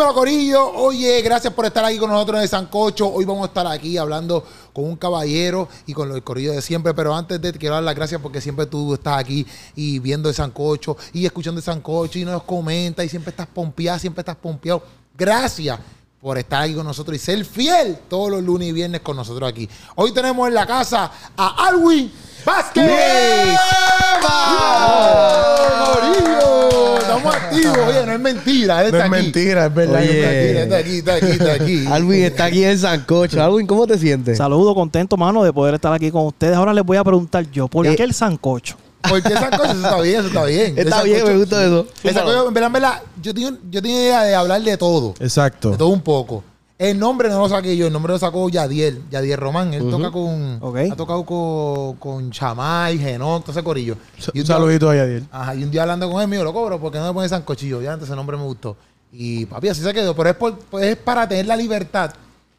Dímelo, Corillo. Oye, gracias por estar aquí con nosotros en el Sancocho. Hoy vamos a estar aquí hablando con un caballero y con el Corillo de siempre. Pero antes de quiero dar las gracias porque siempre tú estás aquí y viendo el Sancocho y escuchando el Sancocho y nos comenta y siempre estás pompeado, siempre estás pompeado. Gracias por estar aquí con nosotros y ser fiel todos los lunes y viernes con nosotros aquí. Hoy tenemos en la casa a Alwin Vázquez. Estamos activos. Oye, no es mentira. él No está es aquí. mentira, es verdad. Oye, está aquí, está aquí, está aquí, está aquí. Alvin está aquí en Sancocho. Alvin, ¿cómo te sientes? Saludo, contento, mano, de poder estar aquí con ustedes. Ahora les voy a preguntar yo, ¿por Eh. qué el sancocho? Porque esa cosa, eso está bien, eso está bien. Está Esa bien, me gusta eso. Esa cosa, en verdad, en verdad, yo tengo, yo tengo idea de hablar de todo. Exacto. De todo un poco. El nombre no lo saqué yo, el nombre lo sacó Yadiel, Yadiel Román. Él toca con. Ok. Ha tocado con, con Chamay, Genón, todo ese corillo. Y Un un día- saludito a Yadiel. Ajá, y un día hablando con él, dijo, lo cobro porque no me pone sancochillo. Ya antes ese nombre me gustó. Y papi, así se quedó. Pero es, por- pues, es para tener la libertad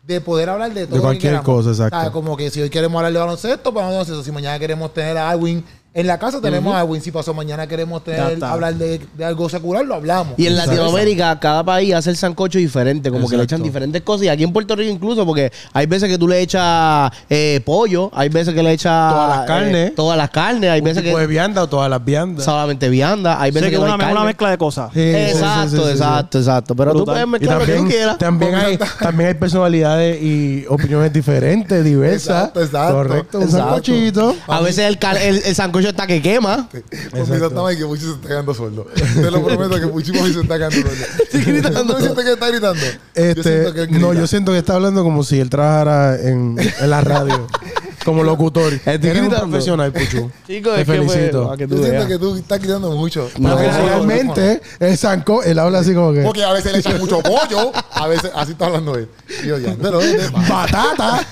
de poder hablar de todo. que cualquier cosa, exacto. Como que si hoy queremos hablar de baloncesto, pues vamos a eso. Si mañana queremos tener a Alwin en la casa, tenemos a Alwin. Si pasó mañana queremos tener, hablar de, de algo secular, lo hablamos. Y en ¿Sabes? Latinoamérica, cada país hace el sancocho diferente, como que le echan diferentes cosas. Y aquí en Puerto Rico incluso, porque hay veces que tú le echas eh, pollo, hay veces que le echas... Todas las carnes. eh, todas las carnes, hay Un veces tipo de que vianda o todas las viandas. solamente vianda, hay Sé veces que que, no una, hay una carne. mezcla de cosas. Sí, sí, sí, exacto, sí, sí, sí. exacto, exacto. Pero tú puedes mezclar lo que tú también, quieras. también, hay, también hay personalidades y opiniones diferentes, diversas. Exacto, exacto. Correcto, un sancochito. A veces el, cal- el, el sancocho está que quema. Conmigo estaba y que Puchi se está quedando sordo. Te lo prometo que Puchi se está quedando sordo. gritando. ¿No sientes que está gritando? Este, siento que él no, grita. yo siento que está hablando como si él trabajara en, en la radio. como locutor. Estoy Eres un gritando. profesional, Puchu. Chicos, Te pues, felicito. que tú Yo siento veas. que tú estás gritando mucho. No, no, Realmente, el sanco, él habla así como que... Porque a veces le echan mucho pollo, a veces así está hablando él. Y yo ya, pero ¡Batata!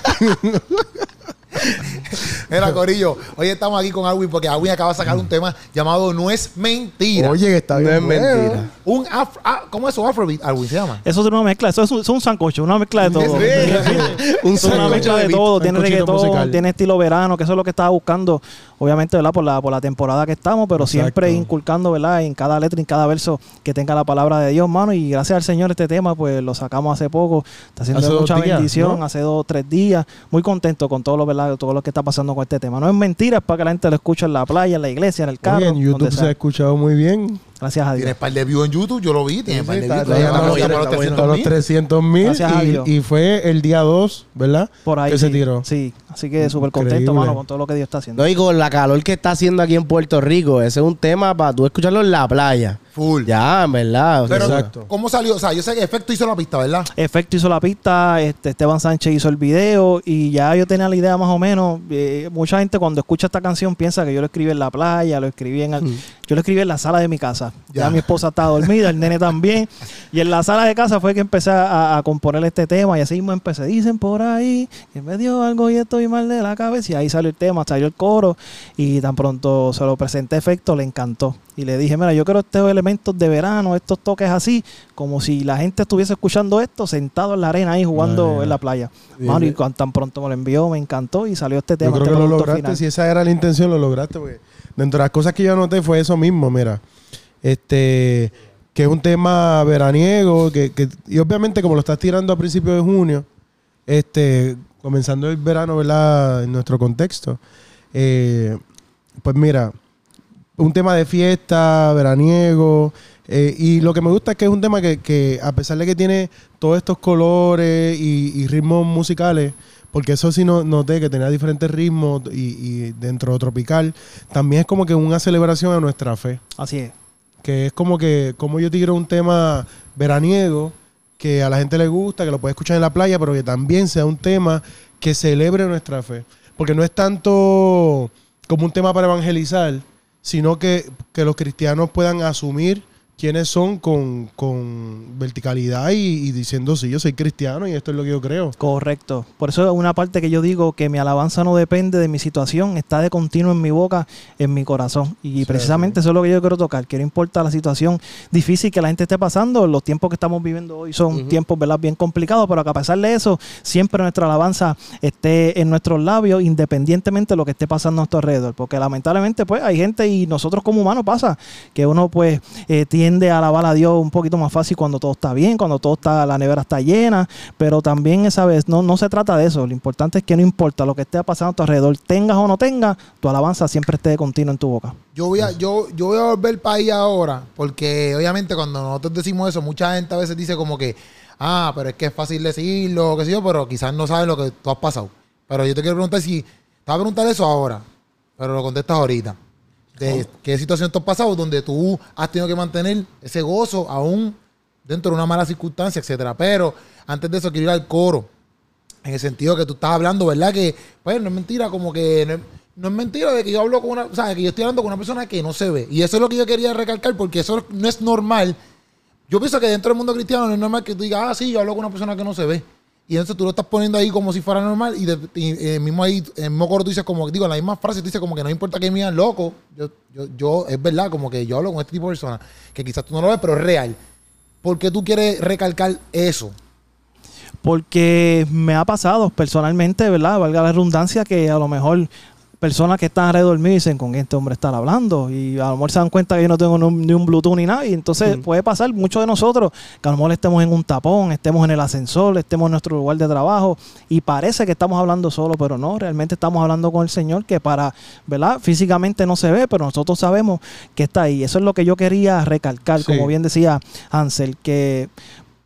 Mira, Corillo, hoy estamos aquí con Alwin porque Alwin acaba de sacar un tema llamado No es mentira. Oye, que está No bien es bueno. mentira. Un afro, ah, ¿Cómo es eso? Afrobeat, Alwin se llama. Eso es una mezcla, eso es un, eso es un sancocho, una mezcla de todo. Un Es una sancocho mezcla de todo, tiene reggaetón, musical. tiene estilo verano, que eso es lo que estaba buscando, obviamente, ¿verdad? Por la, por la temporada que estamos, pero Exacto. siempre inculcando, ¿verdad? En cada letra, en cada verso, que tenga la palabra de Dios, mano. Y gracias al Señor este tema, pues lo sacamos hace poco, está haciendo Hace mucha días, bendición, ¿no? hace dos o tres días. Muy contento con todo lo, ¿verdad? Todo lo que está pasando con este tema. No es mentira, es para que la gente lo escuche en la playa, en la iglesia, en el carro. Oye, en YouTube se ha escuchado muy bien. Gracias a Dios. Tienes par de views en YouTube, yo lo vi. Tienes par de está- views. está llegando Estamos a los- ya por los está bueno. 300 A los mil. 300 mil Gracias a Dios. y, y fue el día 2, ¿verdad? Por ahí. Que sí, se tiró. Sí, así que súper contento, mano, con todo lo que Dios está haciendo. No, y con la calor que está haciendo aquí en Puerto Rico, ese es un tema para tú escucharlo en la playa. Full. Ya, en verdad. o sea, Pero, Exacto. ¿cómo salió? O sea, yo sé que Efecto hizo la pista, ¿verdad? Efecto hizo la pista, este, Esteban Sánchez hizo el video y ya yo tenía la idea más o menos. eh, mucha gente cuando escucha esta canción piensa que yo lo escribí en la playa, lo escribí en el- yo lo escribí en la sala de mi casa. Ya, Ya. mi esposa estaba dormida, el nene también. Y en la sala de casa fue que empecé a, a componer este tema y así mismo empecé. Dicen por ahí que me dio algo y estoy mal de la cabeza. Y ahí salió el tema, salió el coro y tan pronto se lo presenté Efecto, le encantó. Y le dije, mira, yo quiero estos elementos de verano, estos toques así, como si la gente estuviese escuchando esto sentado en la arena ahí jugando en la playa. Mano, y cuando tan pronto me lo envió, me encantó y salió este tema. Yo creo este que lo lograste. final. Si esa era la intención, lo lograste. Porque dentro de las cosas que yo anoté fue eso mismo, mira. Este, que es un tema veraniego. Que, que- y obviamente, como lo estás tirando a principios de junio, este, comenzando el verano, ¿verdad? En nuestro contexto. eh, pues mira, un tema de fiesta, veraniego. eh, y lo que me gusta es que es un tema que, que a pesar de que tiene todos estos colores y, y ritmos musicales, porque eso sí no, noté que tenía diferentes ritmos y, y dentro de tropical, también es como que una celebración a nuestra fe. Así es. Que es como que, como yo tiro un tema veraniego, que a la gente le gusta, que lo puede escuchar en la playa, pero que también sea un tema que celebre nuestra fe. Porque no es tanto como un tema para evangelizar, sino que, que los cristianos puedan asumir quiénes son con, con verticalidad y, y diciendo, sí, yo soy cristiano y esto es lo que yo creo. Correcto. Por eso es una parte que yo digo que mi alabanza no depende de mi situación, está de continuo en mi boca, en mi corazón. Y Sí, precisamente eso es lo que yo quiero tocar, que no importa la situación difícil que la gente esté pasando, los tiempos que estamos viviendo hoy son tiempos ¿verdad? bien complicados, pero que a pesar de eso, siempre nuestra alabanza esté en nuestros labios, independientemente de lo que esté pasando a nuestro alrededor. Porque lamentablemente, pues, hay gente y nosotros como humanos pasa que uno, pues, eh, tiende tiende a alabar a Dios un poquito más fácil cuando todo está bien, cuando todo está, la nevera está llena, pero también esa vez no, no se trata de eso. Lo importante es que no importa lo que esté pasando a tu alrededor, tengas o no tengas, tu alabanza siempre esté de continuo en tu boca. Yo voy a, yo, yo voy a volver para ahí ahora, porque obviamente cuando nosotros decimos eso, mucha gente a veces dice como que, ah, pero es que es fácil decirlo, qué sé yo, pero quizás no saben lo que tú has pasado. Pero yo te quiero preguntar si, te voy a preguntar eso ahora, pero lo contestas ahorita. De qué situación tú has pasado donde tú has tenido que mantener ese gozo aún dentro de una mala circunstancia, etcétera. Pero antes de eso quiero ir al coro. En el sentido que tú estás hablando, ¿verdad? Que, pues, no es mentira, como que no es, no es mentira de que yo hablo con una, o sea, que yo estoy hablando con una persona que no se ve. Y eso es lo que yo quería recalcar, porque eso no es normal. Yo pienso que dentro del mundo cristiano no es normal que tú digas, ah, sí, yo hablo con una persona que no se ve. Y entonces tú lo estás poniendo ahí como si fuera normal. Y, eh, mismo ahí, en el mismo coro tú dices como, digo, en la misma frase tú dices como que no importa que me digan loco. Yo, yo, yo, es verdad, como que yo hablo con este tipo de personas, que quizás tú no lo ves, pero es real. ¿Por qué tú quieres recalcar eso? Porque me ha pasado personalmente, ¿verdad? Valga la redundancia, que a lo mejor personas que están alrededor mío dicen con este hombre está hablando y a lo mejor se dan cuenta que yo no tengo ni un, Bluetooth ni nada y entonces puede pasar muchos de nosotros que a lo mejor estemos en un tapón, estemos en el ascensor, estemos en nuestro lugar de trabajo y parece que estamos hablando solo, pero no, realmente estamos hablando con el Señor que para, ¿verdad? Físicamente no se ve, pero nosotros sabemos que está ahí. Eso es lo que yo quería recalcar, Sí. como bien decía Hansel, que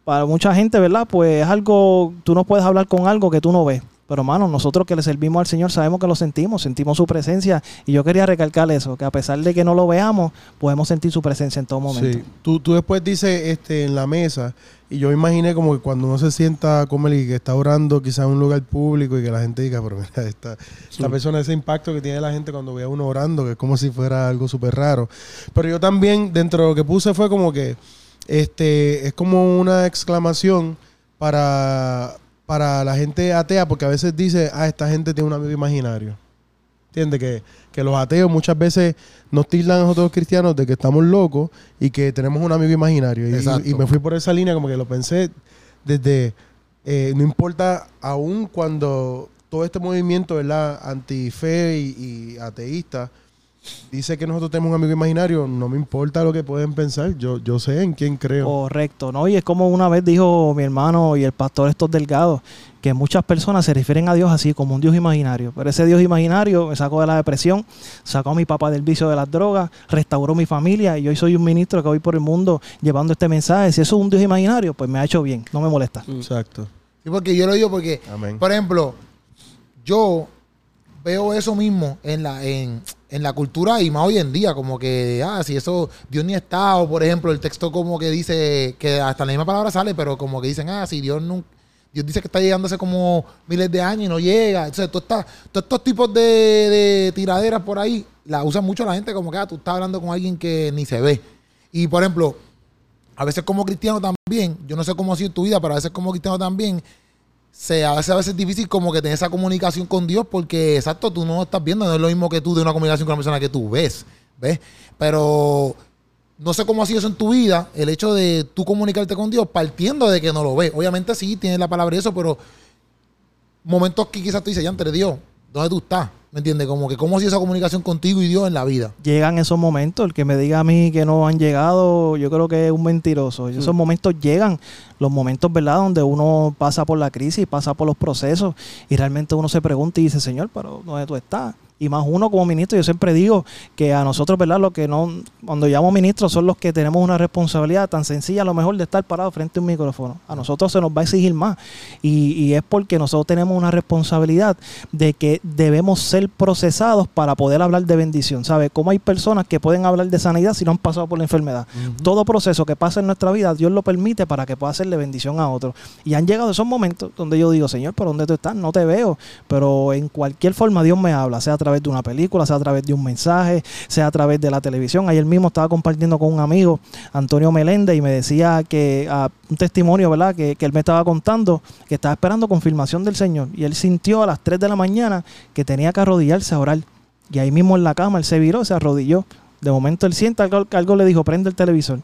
para mucha gente, ¿verdad? Pues es algo, tú no puedes hablar con algo que tú no ves. Pero hermano, nosotros que le servimos al Señor sabemos que lo sentimos, sentimos su presencia. Y yo quería recalcar eso, que a pesar de que no lo veamos, podemos sentir su presencia en todo momento. Sí. Tú, tú después dices este, en la mesa, y yo imaginé como que cuando uno se sienta a comer y que está orando quizás en un lugar público y que la gente diga, pero mira, esta, esta persona, ese impacto que tiene la gente cuando ve a uno orando, que es como si fuera algo súper raro. Pero yo también, dentro de lo que puse fue como que este es como una exclamación para, para la gente atea, porque a veces dice, ah, esta gente tiene un amigo imaginario. ¿Entiendes? Que, que los ateos muchas veces nos tildan a nosotros cristianos de que estamos locos y que tenemos un amigo imaginario. Y- me fui por esa línea, como que lo pensé desde. eh, no importa, aún cuando todo este movimiento, ¿verdad? Antife y, y ateísta dice que nosotros tenemos un amigo imaginario, no me importa lo que pueden pensar. Yo, yo sé en quién creo. Correcto, ¿no? Y es como una vez dijo mi hermano y el pastor estos delgados, que muchas personas se refieren a Dios así, como un Dios imaginario. Pero ese Dios imaginario me sacó de la depresión, sacó a mi papá del vicio de las drogas, restauró mi familia y hoy soy un ministro que voy por el mundo llevando este mensaje. Si eso es un Dios imaginario, pues me ha hecho bien, no me molesta. Exacto. Sí, porque yo lo digo porque, Amén. por ejemplo, yo veo eso mismo en la, en, en la cultura y más hoy en día, como que, ah, si eso, Dios ni está, o por ejemplo, el texto como que dice, que hasta la misma palabra sale, pero como que dicen, ah, si Dios nunca, Dios dice que está llegando hace como miles de años y no llega. Entonces, todos estos tipos de, de tiraderas por ahí, la usan mucho la gente como que, ah, tú estás hablando con alguien que ni se ve. Y, por ejemplo, a veces como cristiano también, yo no sé cómo ha sido tu vida, pero a veces como cristiano también, se a veces es difícil como que tener esa comunicación con Dios porque, exacto, tú no lo estás viendo, no es lo mismo que tú de una comunicación con una persona que tú ves, ¿ves? Pero no sé cómo ha sido eso en tu vida, el hecho de tú comunicarte con Dios partiendo de que no lo ves. Obviamente sí, tienes la palabra y eso, pero momentos que quizás tú dices, ya entre Dios, ¿dónde tú estás? ¿Me entiendes? Como que cómo ha sido esa comunicación contigo y Dios en la vida. Llegan esos momentos, el que me diga a mí que no han llegado, yo creo que es un mentiroso. Esos momentos llegan, los momentos, ¿verdad?, donde uno pasa por la crisis, pasa por los procesos y realmente uno se pregunta y dice, Señor, pero ¿dónde tú estás? Y más uno como ministro, yo siempre digo que a nosotros, ¿verdad? Lo que no, cuando llamo ministros son los que tenemos una responsabilidad tan sencilla a lo mejor de estar parado frente a un micrófono. A nosotros se nos va a exigir más. Y, y es porque nosotros tenemos una responsabilidad de que debemos ser procesados para poder hablar de bendición. ¿Sabe? Cómo hay personas que pueden hablar de sanidad si no han pasado por la enfermedad. Todo proceso que pasa en nuestra vida, Dios lo permite para que pueda hacerle bendición a otros. Y han llegado esos momentos donde yo digo, Señor, ¿pero dónde tú estás? No te veo. Pero en cualquier forma Dios me habla, sea a través de una película, sea a través de un mensaje, sea a través de la televisión. Ayer mismo estaba compartiendo con un amigo, Antonio Meléndez, y me decía que ah, un testimonio, ¿verdad? Que, que él me estaba contando que estaba esperando confirmación del Señor. Y él sintió a las 3 de la mañana que tenía que arrodillarse a orar. Y ahí mismo en la cama él se viró, se arrodilló. De momento él siente algo, algo le dijo, prende el televisor.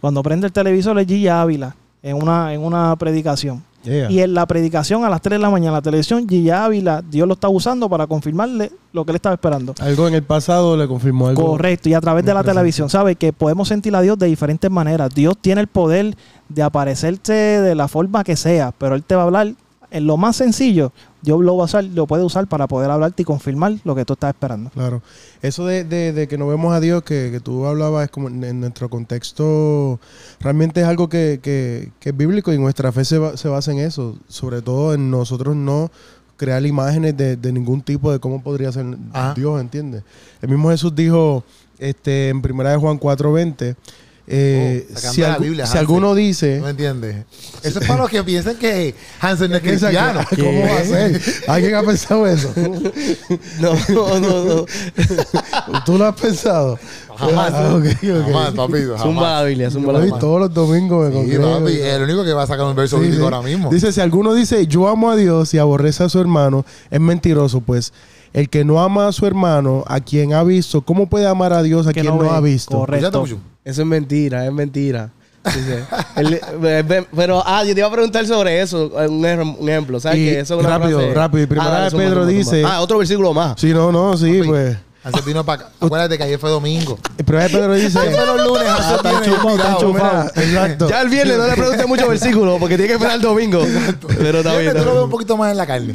Cuando prende el televisor es Gilla Ávila en una, en una predicación. Yeah. Y en la predicación a las 3 de la mañana, la televisión, Gigi Ávila, Dios lo está usando para confirmarle lo que él estaba esperando. Algo en el pasado le confirmó algo. Correcto, y a través de la televisión, ¿sabe? Que podemos sentir a Dios de diferentes maneras. Dios tiene el poder de aparecerse de la forma que sea, pero Él te va a hablar en lo más sencillo. Dios lo, va a usar, lo puede usar para poder hablarte y confirmar lo que tú estás esperando. Claro. Eso de, de- de que no vemos a Dios, que, que tú hablabas, es como en, en nuestro contexto, realmente es algo que, que- que es bíblico y nuestra fe se, se basa en eso. Sobre todo en nosotros no crear imágenes de, de ningún tipo de cómo podría ser Ajá. Dios, ¿entiendes? El mismo Jesús dijo este, en primera de Juan 4.20, eh, Oh, si, la algu- Biblia, si Hansel. alguno dice... ¿No me entiendes? Eso es para los que piensan que Hansen es cristiano. ¿Cómo va a ser? ¿Alguien ha pensado eso? No, no, no. no. ¿Tú lo has pensado? Jamás. Ah, ok. Jamás, papito. Zumba la Biblia, zumba la Biblia. todos los domingos me Sí, congrego. papi, es el único que va a sacar un verso Sí, bíblico sí. ahora mismo. Dice, si alguno dice, yo amo a Dios y aborrece a su hermano, es mentiroso, pues el que no ama a su hermano, a quien ha visto, ¿cómo puede amar a Dios a Que quien no, ha visto? Correcto. Eso es mentira, es mentira. Dice, eh, pero, ah, yo te iba a preguntar sobre eso, eh, un, ejem- un ejemplo, ¿sabes? Y que eso es una rápido, frase- rápido, y primera dale, de zumba, Pedro dice-. Ah, otro versículo más. Sí, no, no, sí, Papi, pues. Hansel vino para acá. Acuérdate que ayer fue domingo. Primera de Pedro dice... Ayer fue los lunes, Ah, está está Exacto. Ya el viernes no le pregunté mucho versículos porque tiene que esperar el domingo. Pero está bien. Tú lo bien. ves un poquito más en la carne.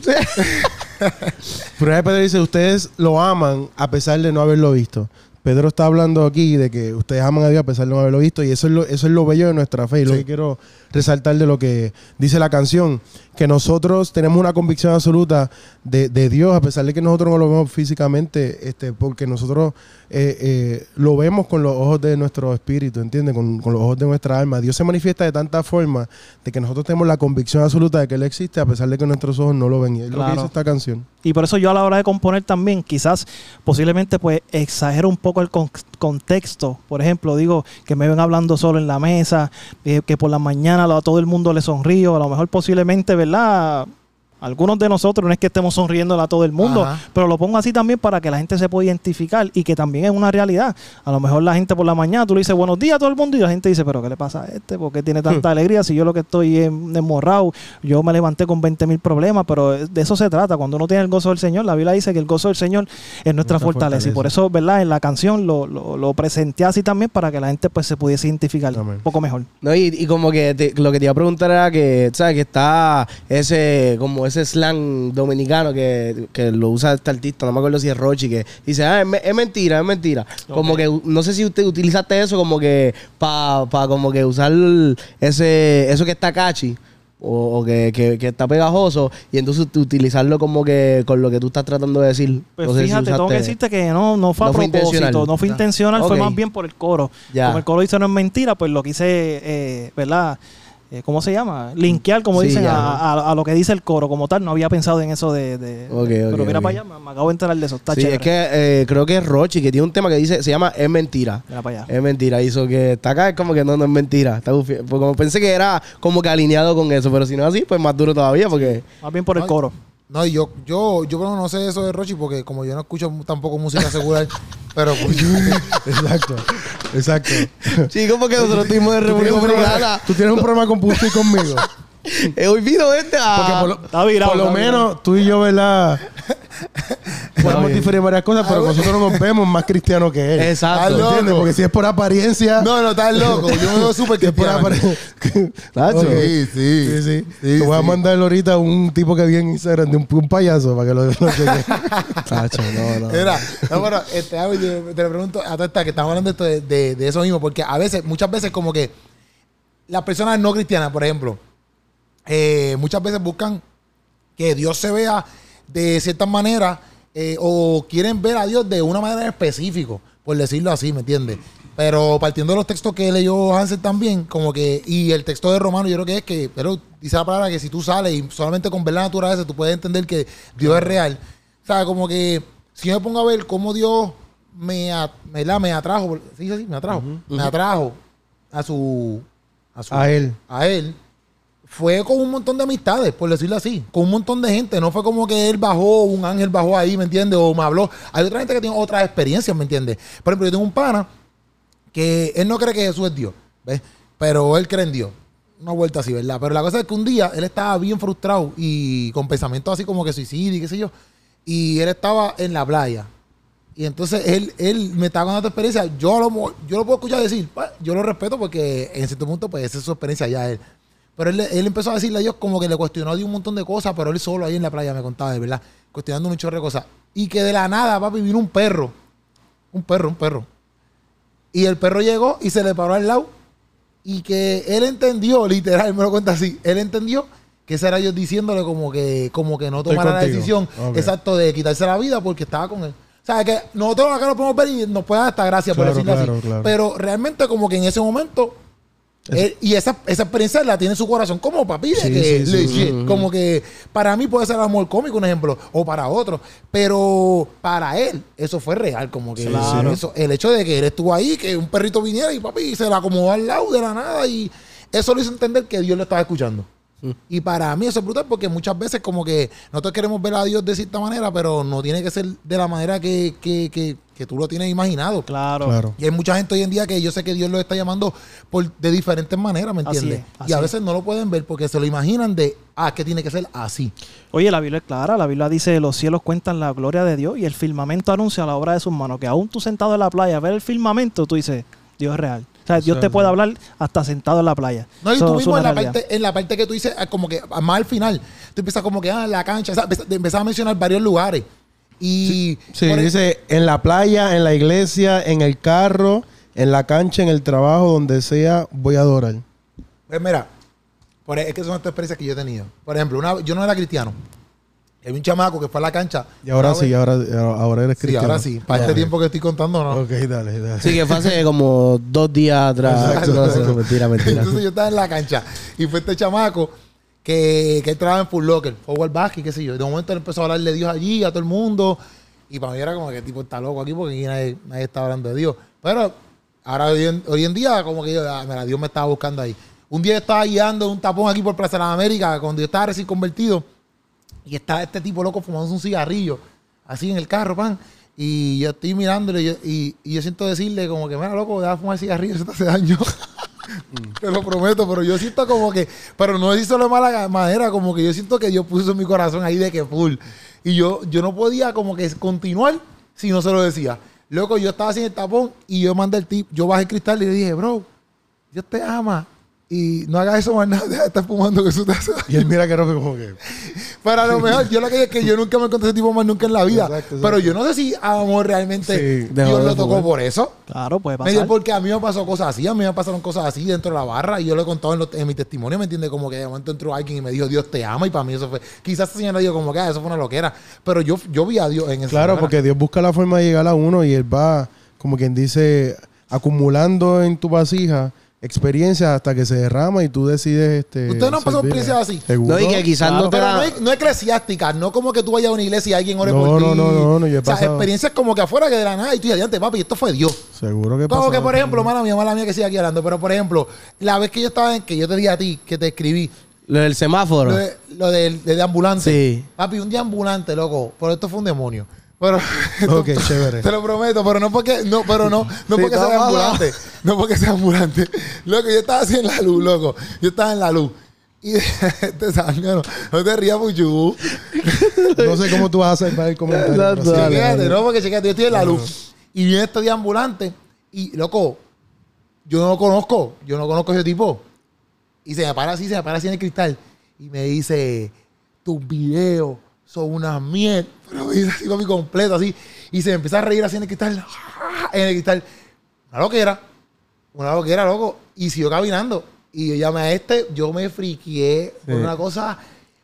Primera de Pedro dice, ustedes lo aman a pesar de no haberlo visto. Pedro está hablando aquí de que ustedes aman a Dios a pesar de no haberlo visto y eso es lo, eso es lo bello de nuestra fe y lo Sí. que quiero resaltar de lo que dice la canción, que nosotros tenemos una convicción absoluta de, de Dios a pesar de que nosotros no lo vemos físicamente, este, porque nosotros eh, eh, lo vemos con los ojos de nuestro espíritu, ¿entiendes? Con, con los ojos de nuestra alma. Dios se manifiesta de tanta forma de que nosotros tenemos la convicción absoluta de que Él existe a pesar de que nuestros ojos no lo ven. Y es lo que dice esta canción. Y por eso yo a la hora de componer también, quizás posiblemente pues exagero un poco el con- contexto. Por ejemplo, digo que me ven hablando solo en la mesa, eh, que por la mañana a todo el mundo le sonrío. A lo mejor posiblemente, ¿verdad? Algunos de nosotros no es que estemos sonriéndole a todo el mundo, Ajá. pero lo pongo así también para que la gente se pueda identificar y que también es una realidad. A lo mejor la gente por la mañana, tú le dices buenos días a todo el mundo y la gente dice, pero ¿qué le pasa a este? ¿Por qué tiene tanta alegría? Si yo lo que estoy es desmorrado, yo me levanté con 20 mil problemas, pero de eso se trata. Cuando uno tiene el gozo del Señor, la Biblia dice que el gozo del Señor es nuestra, Nuestra fortaleza. Y por eso, ¿verdad? En la canción lo, lo, lo presenté así también para que la gente pues se pudiese identificar Amén. un poco mejor. No, y, y como que te- lo que te iba a preguntar era que, ¿sabes? Que está ese, como ese slang dominicano que, que lo usa este artista, no me acuerdo si es Rochi, que dice, ah, es, me- es mentira, es mentira. Como que, no sé si usted utilizaste eso como que para como que usar ese, eso que está catchy. O, o que, que- que está pegajoso y entonces utilizarlo como que con lo que tú estás tratando de decir. Pues No sé si fíjate, tengo que usaste- decirte que no, no fue No a fue propósito, intencional. no fue intencional, fue más bien por el coro. Ya. Como el coro dice no es mentira, pues lo quise, eh, ¿verdad? Eh, ¿Cómo se llama? Linkear, como Sí, dicen, ya. a, a- a lo que dice el coro como tal. No había pensado en eso de... de- pero mira para allá, me, me acabo de enterar de eso. Está Sí, chévere. es que eh, creo que es Rochi que tiene un tema que dice, se llama Es mentira. Mira para allá. Es mentira, hizo que está acá, es como que no, no es mentira. Está bufi- como pensé que era como que alineado con eso, pero si no es así, pues más duro todavía, porque. Más bien por el coro. No, y yo, yo, yo no sé eso de Rochi porque como yo no escucho tampoco música secular, pero pues, Exacto, exacto. Sí, como que nosotros estuvimos de República Dominicana. Tú tienes un problema con Pusto y conmigo. Hoy vino este a. Porque por lo, Está virado, por lo está menos tú y yo, ¿verdad? Podemos diferir varias cosas, pero nosotros nos vemos más cristianos que él. Exacto. Aló. ¿Entiendes? Porque si es por apariencia. no, no, estás loco. Yo me veo súper es por cristiano. apariencia. Nacho. Ok. Sí, sí. Sí, sí. Sí, Te voy a mandar ahorita un tipo que vi en Instagram de un, un payaso para que lo, lo cheque. Tacho, no, no. Mira, no, bueno, este, te, lo pregunto a toda esta que estamos hablando de, esto de, de- de eso mismo, porque a veces, muchas veces como que las personas no cristianas, por ejemplo, eh, muchas veces buscan que Dios se vea de cierta manera eh, o quieren ver a Dios de una manera específica, por decirlo así, ¿me entiendes? Pero partiendo de los textos que leyó Hansel también, como que, y el texto de Romano, yo creo que es que, pero dice la palabra que si tú sales y solamente con ver la naturaleza, tú puedes entender que Dios es real. O sea, como que si yo me pongo a ver cómo Dios me, me atrajo, sí, sí, sí, me atrajo, me atrajo a su, a su, A él. a él, fue con un montón de amistades, por decirlo así, con un montón de gente. No fue como que él bajó, un ángel bajó ahí, ¿me entiendes? O me habló. Hay otra gente que tiene otras experiencias, ¿me entiendes? Por ejemplo, yo tengo un pana que él no cree que Jesús es Dios, ¿ves? Pero él cree en Dios. una vuelta así, ¿verdad? Pero la cosa es que un día él estaba bien frustrado y con pensamientos así como que suicidio y qué sé yo. Y él estaba en la playa. Y entonces él, él me estaba contando experiencia. Yo lo, yo lo puedo escuchar decir, yo lo respeto porque en cierto punto, pues esa es su experiencia ya él. Pero él, él empezó a decirle a Dios como que le cuestionó de un montón de cosas, pero él solo ahí en la playa me contaba, de verdad, cuestionando un chorro de cosas. Y que de la nada, papi, vino un perro. Un perro, un perro. Y el perro llegó y se le paró al lado. Y que él entendió, literal, me lo cuenta así, él entendió que ese era Dios diciéndole como que, como que no tomara la decisión Ok. exacto de quitarse la vida porque estaba con él. O sea, que nosotros acá lo podemos ver y nos puede dar hasta gracia por Claro, decirlo claro, así. claro. Pero realmente como que en ese momento Él- y esa, esa experiencia la tiene en su corazón como papi, de Sí, que sí, sí, legit, sí. como que para mí puede ser amor cómico, un ejemplo, o para otro, pero para él eso fue real, como que Claro. eso, el hecho de que él estuvo ahí, que un perrito viniera y papi se la acomodó al lado de la nada y eso lo hizo entender que Dios lo estaba escuchando. Y para mí eso es brutal porque muchas veces como que nosotros queremos ver a Dios de cierta manera, pero no tiene que ser de la manera que, que, que, que tú lo tienes imaginado. Claro. Claro. Y hay mucha gente hoy en día que yo sé que Dios lo está llamando por, de diferentes maneras, ¿me Así entiendes? es, así y a es. veces no lo pueden ver porque se lo imaginan de, ah, que tiene que ser así. Oye, la Biblia es clara, la Biblia dice, los cielos cuentan la gloria de Dios y el firmamento anuncia la obra de sus manos, que aún tú sentado en la playa, ver el firmamento, tú dices, Dios es real. O sea, Dios te Exacto. puede hablar hasta sentado en la playa. No, y tú mismo en la, parte, en la parte que tú dices, ah, como que ah, más al final, tú empiezas como que, ah, la cancha, o sea, empiezas, empiezas a mencionar varios lugares. Y Sí, por- e- dice en la playa, en la iglesia, en el carro, en la cancha, en el trabajo, donde sea, voy a adorar. Pues mira, por, es que son estas experiencias que yo he tenido. Por ejemplo, una, yo no era cristiano. Había un chamaco que fue a la cancha. Y ahora sí, ahora, ahora eres Sí, cristiano. ahora sí. Para este tiempo que estoy contando, no. Ok, dale, dale. Sí, que fue hace como dos días atrás. Exacto. No sé, mentira, mentira. Entonces yo estaba en la cancha y fue este chamaco que, que él trabajaba en Full Locker, Forward Basket, qué sé yo. De momento él empezó a hablar de Dios allí, a todo el mundo. Y para mí era como que tipo está loco aquí porque aquí nadie, nadie está hablando de Dios. Pero ahora hoy en, hoy en día como que yo, ah, mira, Dios me estaba buscando ahí. Un día yo estaba guiando un tapón aquí por Plaza de las Américas cuando yo estaba recién convertido. Y está este tipo loco fumando un cigarrillo, así en el carro, pan. Y yo estoy mirándole y yo, y, yo siento decirle como que, mira, loco, deja de fumar cigarrillo, eso te hace daño. te lo prometo, pero yo siento como que, pero no solo de mala manera, como que yo siento que Dios puso en mi corazón ahí de que full. Y yo, yo no podía como que continuar si no se lo decía. Loco, yo estaba sin el tapón y yo mandé el tip, yo bajé el cristal y le dije, bro, Dios te ama. Y no hagas eso más nada, deja de estar fumando que eso te hace daño. Y él mira que no fue como que. Pero a lo mejor, yo lo que digo es que yo nunca me encontré ese tipo más nunca en la vida. Exacto, exacto. Pero yo no sé si a amor realmente Sí, Dios lo tocó por eso. Claro, puede Me dijo, pasar. porque a mí me pasó cosas así, a mí me pasaron cosas así dentro de la barra y yo lo he contado en, los- en mi testimonio, ¿me entiendes? Como que de momento entró alguien y me dijo, Dios te ama y para mí eso fue, quizás esa señora dijo como que ah, eso fue una loquera, pero yo, yo vi a Dios en esa Claro, porque Dios busca la forma de llegar a uno y Él va, como quien dice, acumulando en tu vasija experiencias hasta que se derrama y tú decides. Este, ¿Ustedes no servirle. experiencias así? Seguro. No, y que quizás Claro. no te Pero no, es- no eclesiásticas, no como que tú vayas a una iglesia y alguien ore No, por no, ti. no, no, no, yo he O sea, pasado. experiencias como que afuera que de la nada y tú adiante, papi, esto fue Dios. Seguro que Como pasa. que, por ejemplo, mala mía, mala mía que siga aquí hablando, pero por ejemplo, la vez que yo estaba en, que yo te dije a ti, que te escribí, Lo del semáforo. lo de, lo del- de, de ambulante. Sí. Papi, un día ambulante, loco, pero esto fue un demonio. Pero, esto- Ok, chévere. Te lo prometo, pero no porque, no, pero no, no Sí, porque sea ambulante. No porque sea ambulante. Loco, yo estaba así en la luz, loco. Yo estaba en la luz. Y este zángano, no te rías, Puchu. No sé cómo tú vas a hacer para el comentario. pero Exacto, dale. No, porque chequéate, yo estoy en la luz. Y viene este ambulante. Y, loco, yo no lo conozco. Yo no conozco a ese tipo. Y se me para así, se me para así en el cristal. Y me dice, tus videos son una mierda. Pero me dice así con mi completo, así. Y se empieza a reír así en el cristal. En el cristal. Una loquera. Una loquera, loco. Y siguió caminando. Y yo llamé a este, yo me friqué por Sí. una cosa,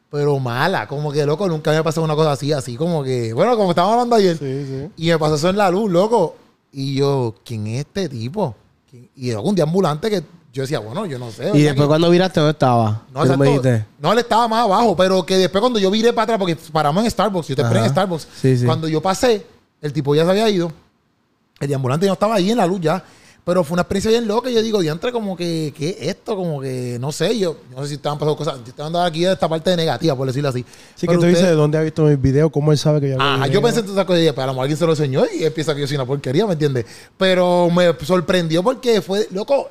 pero mala. Como que, loco, nunca me ha pasado una cosa así, así como que, bueno, como estábamos hablando ayer. Sí, sí. Y me pasó eso en la luz, loco. Y yo, ¿quién es este tipo? ¿Quién? Y luego un día ambulante que yo decía, bueno, yo no sé. Y ¿verdad después que- cuando viraste, ¿dónde estaba? no, ¿Qué tú me exacto. dijiste? no, él estaba más abajo, pero que después cuando yo viré para atrás, porque paramos en Starbucks, yo te esperé en. Starbucks. Sí, sí. Cuando yo pasé, el tipo ya se había ido, el de ambulante no estaba ahí en la luz ya. Pero fue una experiencia bien loca. Yo digo, diantre, como que, ¿qué es esto? Como que, no sé, yo no sé si estaban pasando cosas. Yo hablando aquí de esta parte de negativa, por decirlo así. Sí, que Pero tú dices de dónde ha visto mis videos, cómo él sabe que yo Ajá, yo pensé en todas esas cosas pero a lo mejor alguien se lo enseñó y él piensa que yo soy una porquería, ¿me entiendes? Pero me sorprendió porque fue, loco,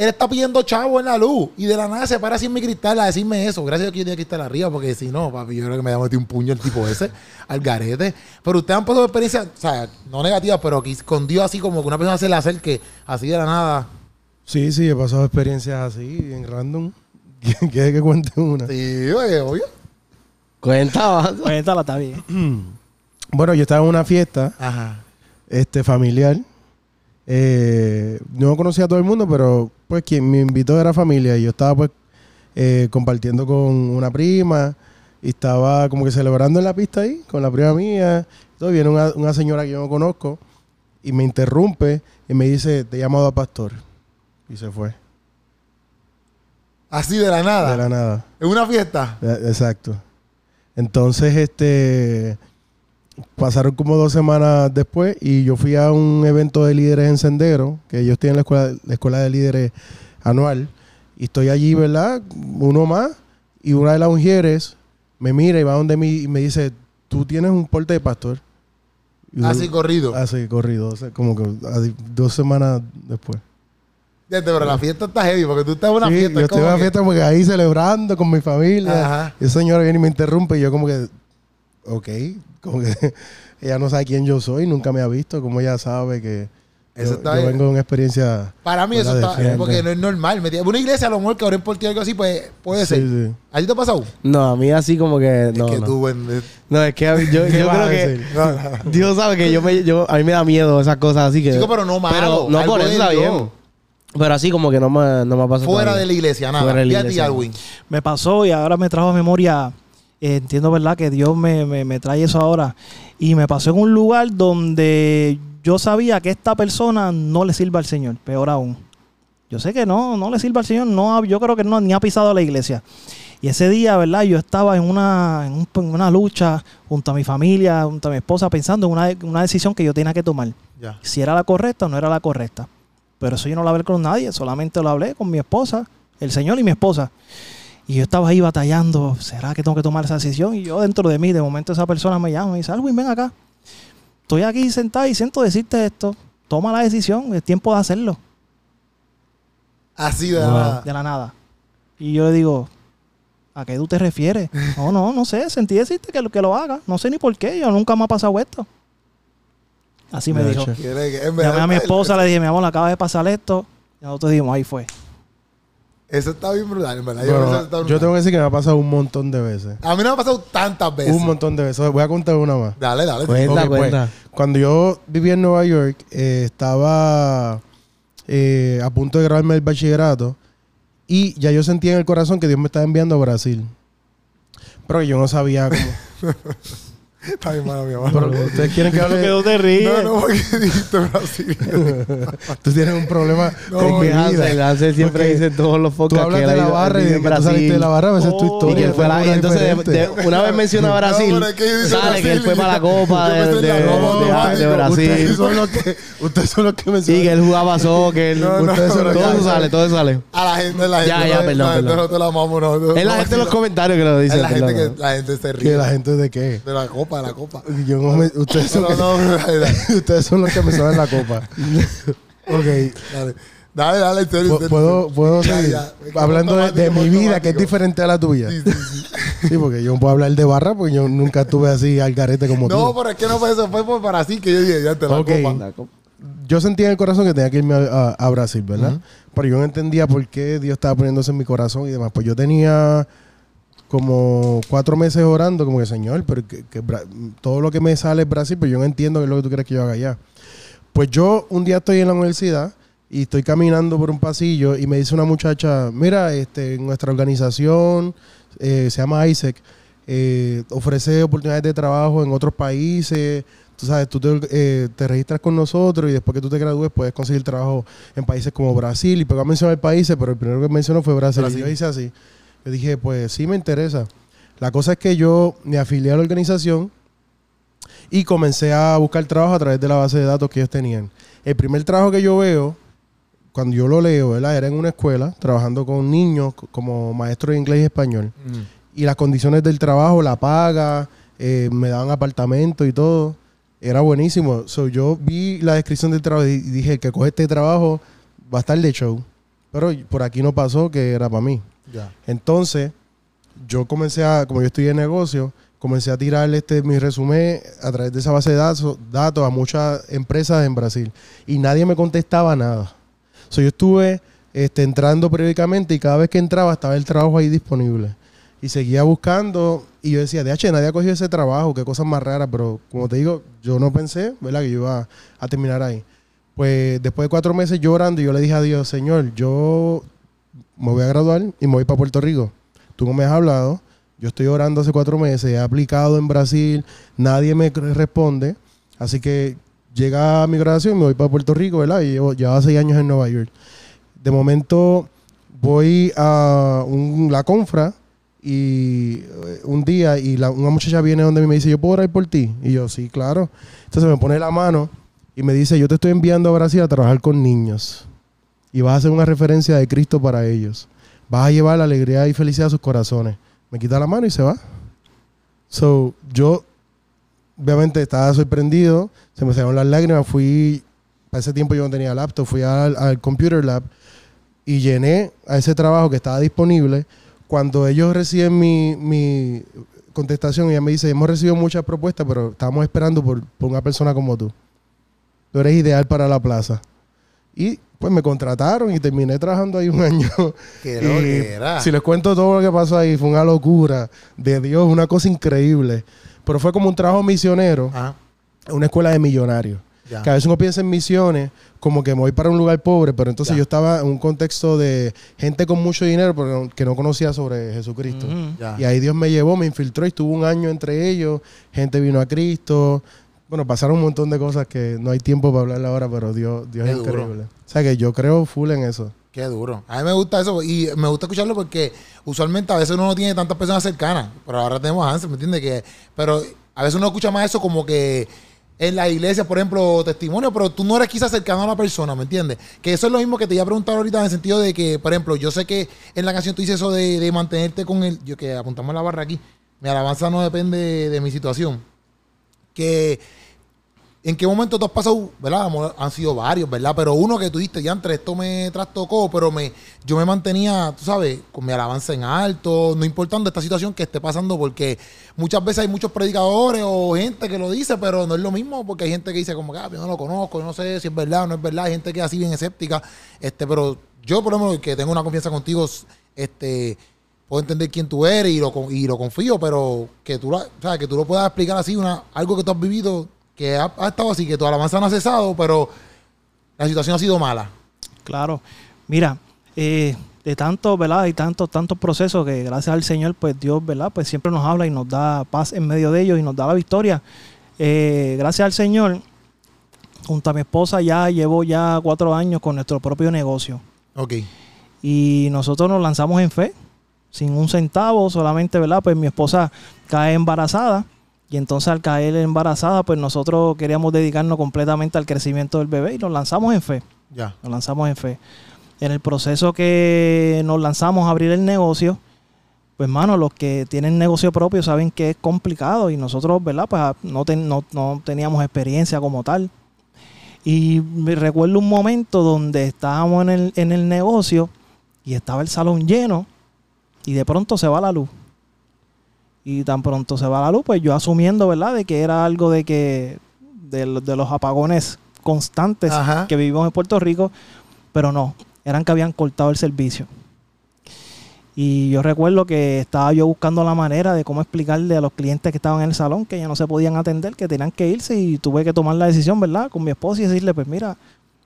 Él está pidiendo chavo en la luz y de la nada se para así en mi cristal a decirme eso. Gracias a Dios que yo tenía cristal arriba, porque si no, papi, yo creo que me había metido un puño el tipo ese al garete. Pero ustedes han pasado experiencias, o sea, no negativas, pero que con Dios así como que una persona se le acerque así de la nada. Sí, sí, he pasado experiencias así, en random. ¿Quieres que cuente una? Sí, oye, obvio. Cuenta, Cuéntala, está bien. Bueno, yo estaba en una fiesta Ajá. este, familiar. Eh, no conocía a todo el mundo, pero pues quien me invitó era familia. Y yo estaba pues eh, compartiendo con una prima y estaba como que celebrando en la pista ahí con la prima mía. Entonces viene una, una señora que yo no conozco y me interrumpe y me dice, te he llamado a pastor. Y se fue. Así de la nada. De la nada. En una fiesta. Eh, Exacto. Entonces, este pasaron como dos semanas después y yo fui a un evento de líderes en Sendero, que ellos tienen la escuela, la escuela de líderes anual, y estoy allí, ¿verdad? Uno más, y una de las mujeres me mira y va donde mí y me dice, tú tienes un porte de pastor. Y yo- Así corrido. Así corrido, o sea, como que así, dos semanas después. Pero la fiesta está heavy porque tú estás en una Sí, fiesta. yo es estoy en una que- fiesta porque ahí celebrando con mi familia. Ajá. Y esa señora viene y me interrumpe y yo como que, ok, como que ella no sabe quién yo soy, nunca me ha visto, como ella sabe que Eso yo, está yo bien. vengo de una experiencia... Para mí eso está... Porque no es normal. Una iglesia a lo mejor que oren por ti o algo así, pues puede Sí, ser. sí. ¿A ti te ha pasado? No, a mí así como que. No, es que no. tú, buen- No, es que a mí- yo, ¿Qué yo vas creo que. decir? No, no. Dios sabe que yo me, yo, a mí me da miedo esas cosas así que. Chico, pero no malo, Pero no por eso está bien. Pero así como que no me, no me ha pasado. Fuera todavía. de la iglesia, nada. Fuera de la Y a ti, iglesia. Alwin. Me pasó y ahora me trajo a memoria. Entiendo, ¿verdad? Que Dios me, me- me trae eso ahora. Y me pasó en un lugar donde yo sabía que esta persona no le sirve al Señor. Peor aún. Yo sé que no, no le sirve al Señor. No, yo creo que no, ni ha pisado la iglesia. Y ese día, ¿verdad? Yo estaba en una, en un- en una lucha junto a mi familia, junto a mi esposa, pensando en una, una decisión que yo tenía que tomar. Si era la correcta o no era la correcta. Pero eso yo no lo hablé con nadie, solamente lo hablé con mi esposa, el Señor y mi esposa. Y yo estaba ahí batallando, ¿será que tengo que tomar esa decisión? Y yo dentro de mí, de momento esa persona me llama y dice, Alwin, ven acá. Estoy aquí sentada y siento decirte esto. Toma la decisión, es tiempo de hacerlo, Así de Wow. nada. de la nada. Y yo le digo, ¿a qué tú te refieres? no, no, no sé, sentí decirte que, lo- que lo haga. No sé ni por qué, yo nunca me ha pasado esto. Así me dijo. Llamé a mi esposa, le dije, mi amor, acaba de pasar esto. Y nosotros dijimos, ahí fue. Eso está bien brutal, en verdad. Yo, Bueno, brutal. tengo que decir que me ha pasado un montón de veces. A mí no me ha pasado tantas veces. Un montón de veces. Voy a contar una más. Dale, dale. Cuenta, pues, cuenta. Cuando yo vivía en Nueva York, eh, estaba eh, a punto de grabarme el bachillerato y ya yo sentía en el corazón que Dios me estaba enviando a Brasil. Pero yo no sabía cómo. Está bien, mano, mi amor. Pero ustedes quieren que hable. te ríes. No, no, porque dijiste Brasil. Tú tienes un problema No, con mi Que Hansel. Hansel siempre Porque dice todos los Tú podcasts hablas que de la barra y de que tú saliste Brasil. de la barra, a veces tu Oh. historia. Y que fue la- y entonces de- de- una vez menciona Brasil, No, es que sale que él Brasil fue y para la Copa de, en la de- de- de Brasil. Ustedes son los que, ustedes son los que me Sí, que él jugaba soccer. No, no, Ustedes son los que- todo eso sale, todo eso sale. A la gente, la gente. Ya, ya, perdón, no te la amamos, no. no, Es la gente en los comentarios que lo dice. La gente perdón. que la gente se que ríe. la gente de qué. De la copa, de la copa. Yo no me- ustedes, son No, no, no, ustedes los que me saben la copa. ok. Dale, dale, dale, serio. ¿Puedo, puedo Ya, seguir? ya. Hablando de, de mi vida, que es diferente a la tuya. Sí, sí, sí. Sí, porque yo no puedo hablar de barra porque yo nunca estuve así al garete como No, tú. pero es que no fue eso, fue por Brasil que yo dije, ya te la Ok. copa. Yo sentía en el corazón que tenía que irme a, a- a Brasil, ¿verdad? Pero yo no entendía por qué Dios estaba poniéndose en mi corazón y demás. Pues yo tenía como cuatro meses orando, como que Señor, pero que, todo lo que me sale es Brasil, pero yo no entiendo qué es lo que tú quieres que yo haga allá. Pues yo un día estoy en la universidad y estoy caminando por un pasillo y me dice una muchacha, mira, este, nuestra organización eh, se llama Isaac, eh, ofrece oportunidades de trabajo en otros países. Tú sabes, tú te, eh, te registras con nosotros y después que tú te gradúes puedes conseguir trabajo en países como Brasil. Y pegó a mencionar países, pero el primero que mencionó fue Brasil. Brasil. Y yo hice así. Yo dije, pues sí me interesa. La cosa es que yo me afilié a la organización y comencé a buscar trabajo a través de la base de datos que ellos tenían. El primer trabajo que yo veo, cuando yo lo leo, ¿verdad? era en una escuela, trabajando con niños como maestro de inglés y español. Y las condiciones del trabajo, la paga, eh, me daban apartamento y todo. Era buenísimo. So, yo vi la descripción del trabajo y dije, el que coge este trabajo va a estar de show. Pero por aquí no pasó que era para mí. Entonces, yo comencé a, como yo estoy en negocio, comencé a tirar este, mi resumen a través de esa base de datos, datos a muchas empresas en Brasil. Y nadie me contestaba nada. So, yo estuve este, entrando periódicamente y cada vez que entraba estaba el trabajo ahí disponible. Y seguía buscando y yo decía, DH, nadie ha cogido ese trabajo, qué cosas más raras, pero como te digo, yo no pensé, ¿verdad? Que yo iba a terminar ahí. Pues después de cuatro meses llorando, yo le dije a Dios, Señor, yo me voy a graduar y me voy para Puerto Rico. Tú no me has hablado, yo estoy orando hace cuatro meses, he aplicado en Brasil, nadie me responde, así que llega mi graduación y me voy para Puerto Rico, ¿verdad? Y llevo, llevaba seis años en Nueva York. De momento voy a la confra y eh, un día y una muchacha viene donde me dice, ¿yo puedo orar por ti? Y yo, sí, claro. Entonces me pone la mano y me dice, yo te estoy enviando a Brasil a trabajar con niños y vas a hacer una referencia de Cristo para ellos. Vas a llevar la alegría y felicidad a sus corazones. Me quita la mano y se va. So, yo obviamente estaba sorprendido, se me salieron las lágrimas, fui, para ese tiempo yo no tenía laptop, fui al, computer lab y llené a ese trabajo que estaba disponible. Cuando ellos reciben mi, mi contestación, ella me dice, hemos recibido muchas propuestas, pero estamos esperando por, por una persona como tú. Tú eres ideal para la plaza. Y pues me contrataron y terminé trabajando ahí un año. Qué Y era. Si les cuento todo lo que pasó ahí, fue una locura de Dios, una cosa increíble. Pero fue como un trabajo misionero, Ajá. una escuela de millonarios. Ya. Que a veces uno piensa en misiones como que me voy para un lugar pobre, pero entonces Ya. yo estaba en un contexto de gente con mucho dinero pero que no conocía sobre Jesucristo. Ya. Y ahí Dios me llevó, me infiltró y estuvo un año entre ellos. Gente vino a Cristo. Bueno, pasaron un montón de cosas que no hay tiempo para hablar ahora, pero Dios, Dios Qué es duro. increíble. O sea que yo creo full en eso. Qué duro. A mí me gusta eso y me gusta escucharlo porque usualmente a veces uno no tiene tantas personas cercanas. Pero ahora tenemos a Hansel, ¿me entiendes? Que, pero a veces uno escucha más eso como que en la iglesia, por ejemplo, testimonio, pero tú no eres quizás cercano a la persona, ¿me entiendes? Que eso es lo mismo que te iba a preguntar ahorita en el sentido de que, por ejemplo, yo sé que en la canción tú dices eso de, de mantenerte con el. Yo que apuntamos la barra aquí. Mi alabanza no depende de mi situación. Que ¿En qué momento tú has pasado, verdad? Han sido varios, ¿verdad? Pero uno que tú diste, ya entre esto me trastocó, pero me, yo me mantenía, tú sabes, con mi alabanza en alto, no importando esta situación que esté pasando, porque muchas veces hay muchos predicadores o gente que lo dice, pero no es lo mismo, porque hay gente que dice como ah, yo no lo conozco, yo no sé si es verdad o no es verdad, hay gente que es así bien escéptica, este, pero yo por lo menos que tengo una confianza contigo, este, puedo entender quién tú eres y lo, y lo confío, pero que tú, o sea, que tú lo puedas explicar así, una, algo que tú has vivido, que ha, ha estado así, que tu alabanza no ha cesado, pero la situación ha sido mala. Claro. Mira, eh, de tanto, ¿verdad? Hay tantos, tantos procesos que gracias al Señor, pues Dios, ¿verdad? Pues siempre nos habla y nos da paz en medio de ellos y nos da la victoria. Eh, gracias al Señor, junto a mi esposa ya llevo ya cuatro años con nuestro propio negocio. Ok. Y nosotros nos lanzamos en fe, sin un centavo, solamente, ¿verdad? Pues mi esposa cae embarazada. Y entonces al caer embarazada, pues nosotros queríamos dedicarnos completamente al crecimiento del bebé y nos lanzamos en fe. Ya. Nos lanzamos en fe. En el proceso que nos lanzamos a abrir el negocio, pues mano, los que tienen negocio propio saben que es complicado y nosotros, ¿verdad? Pues no, ten- no- no teníamos experiencia como tal. Y me recuerdo un momento donde estábamos en el, en el negocio y estaba el salón lleno y de pronto se va la luz. Y tan pronto se va la luz, pues yo asumiendo, ¿verdad? De que era algo de que, de, de los apagones constantes Ajá. que vivimos en Puerto Rico, pero no, eran que habían cortado el servicio. Y yo recuerdo que estaba yo buscando la manera de cómo explicarle a los clientes que estaban en el salón que ya no se podían atender, que tenían que irse y tuve que tomar la decisión, ¿verdad? Con mi esposa y decirle, pues mira,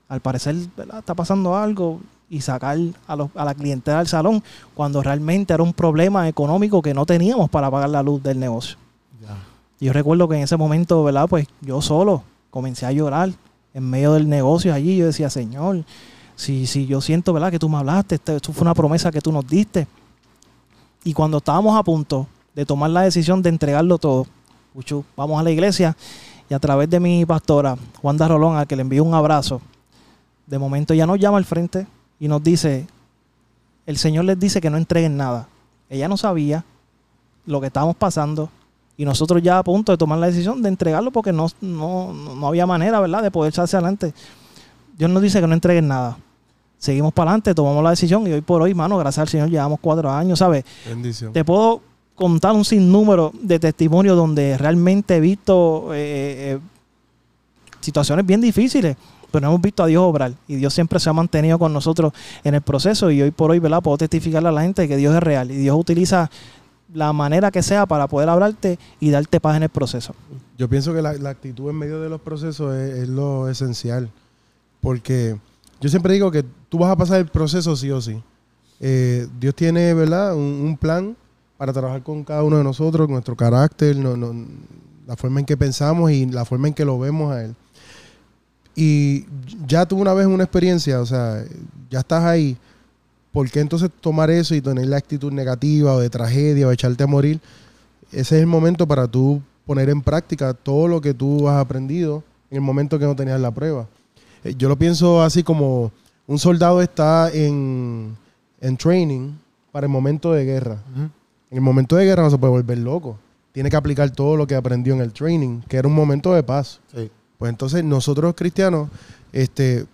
al parecer ¿verdad? está pasando algo y sacar a, los- a la clientela del salón cuando realmente era un problema económico que no teníamos para pagar la luz del negocio. Ya. Yo recuerdo que en ese momento, ¿verdad? Pues yo solo comencé a llorar en medio del negocio allí. Yo decía, Señor, si, si yo siento, ¿verdad? Que tú me hablaste, esto, fue una promesa que tú nos diste. Y cuando estábamos a punto de tomar la decisión de entregarlo todo, Puchu, vamos a la iglesia y a través de mi pastora, Wanda Rolón, al que le envío un abrazo, de momento ella nos llama al frente y nos dice, el Señor les dice que no entreguen nada. Ella no sabía lo que estábamos pasando y nosotros ya a punto de tomar la decisión de entregarlo porque no, no, no había manera, ¿verdad?, de poder echarse adelante. Dios nos dice que no entreguen nada. seguimos para adelante, tomamos la decisión y hoy por hoy, mano, gracias al Señor, llevamos cuatro años, ¿sabes? Bendición. Te puedo contar un sinnúmero de testimonios donde realmente he visto eh, eh, situaciones bien difíciles, pero hemos visto a Dios obrar y Dios siempre se ha mantenido con nosotros en el proceso y hoy por hoy, ¿verdad? Puedo testificarle a la gente que Dios es real y Dios utiliza la manera que sea para poder hablarte y darte paz en el proceso. Yo pienso que la, actitud en medio de los procesos es, lo esencial. Porque yo siempre digo que tú vas a pasar el proceso sí o sí. Eh, Dios tiene, ¿verdad? Un, plan para trabajar con cada uno de nosotros, nuestro carácter, no- no- la forma en que pensamos y la forma en que lo vemos a Él. Y ya tuve una vez una experiencia, o sea, ya estás ahí. ¿Por qué entonces tomar eso y tener la actitud negativa o de tragedia o echarte a morir? Ese es el momento para tú poner en práctica todo lo que tú has aprendido en el momento que no tenías la prueba. Eh, Yo lo pienso así como un soldado está en, en training para el momento de guerra. En el momento de guerra no se puede volver loco. Tiene que aplicar todo lo que aprendió en el training, que era un momento de paz. Sí. Pues entonces nosotros cristianos, este,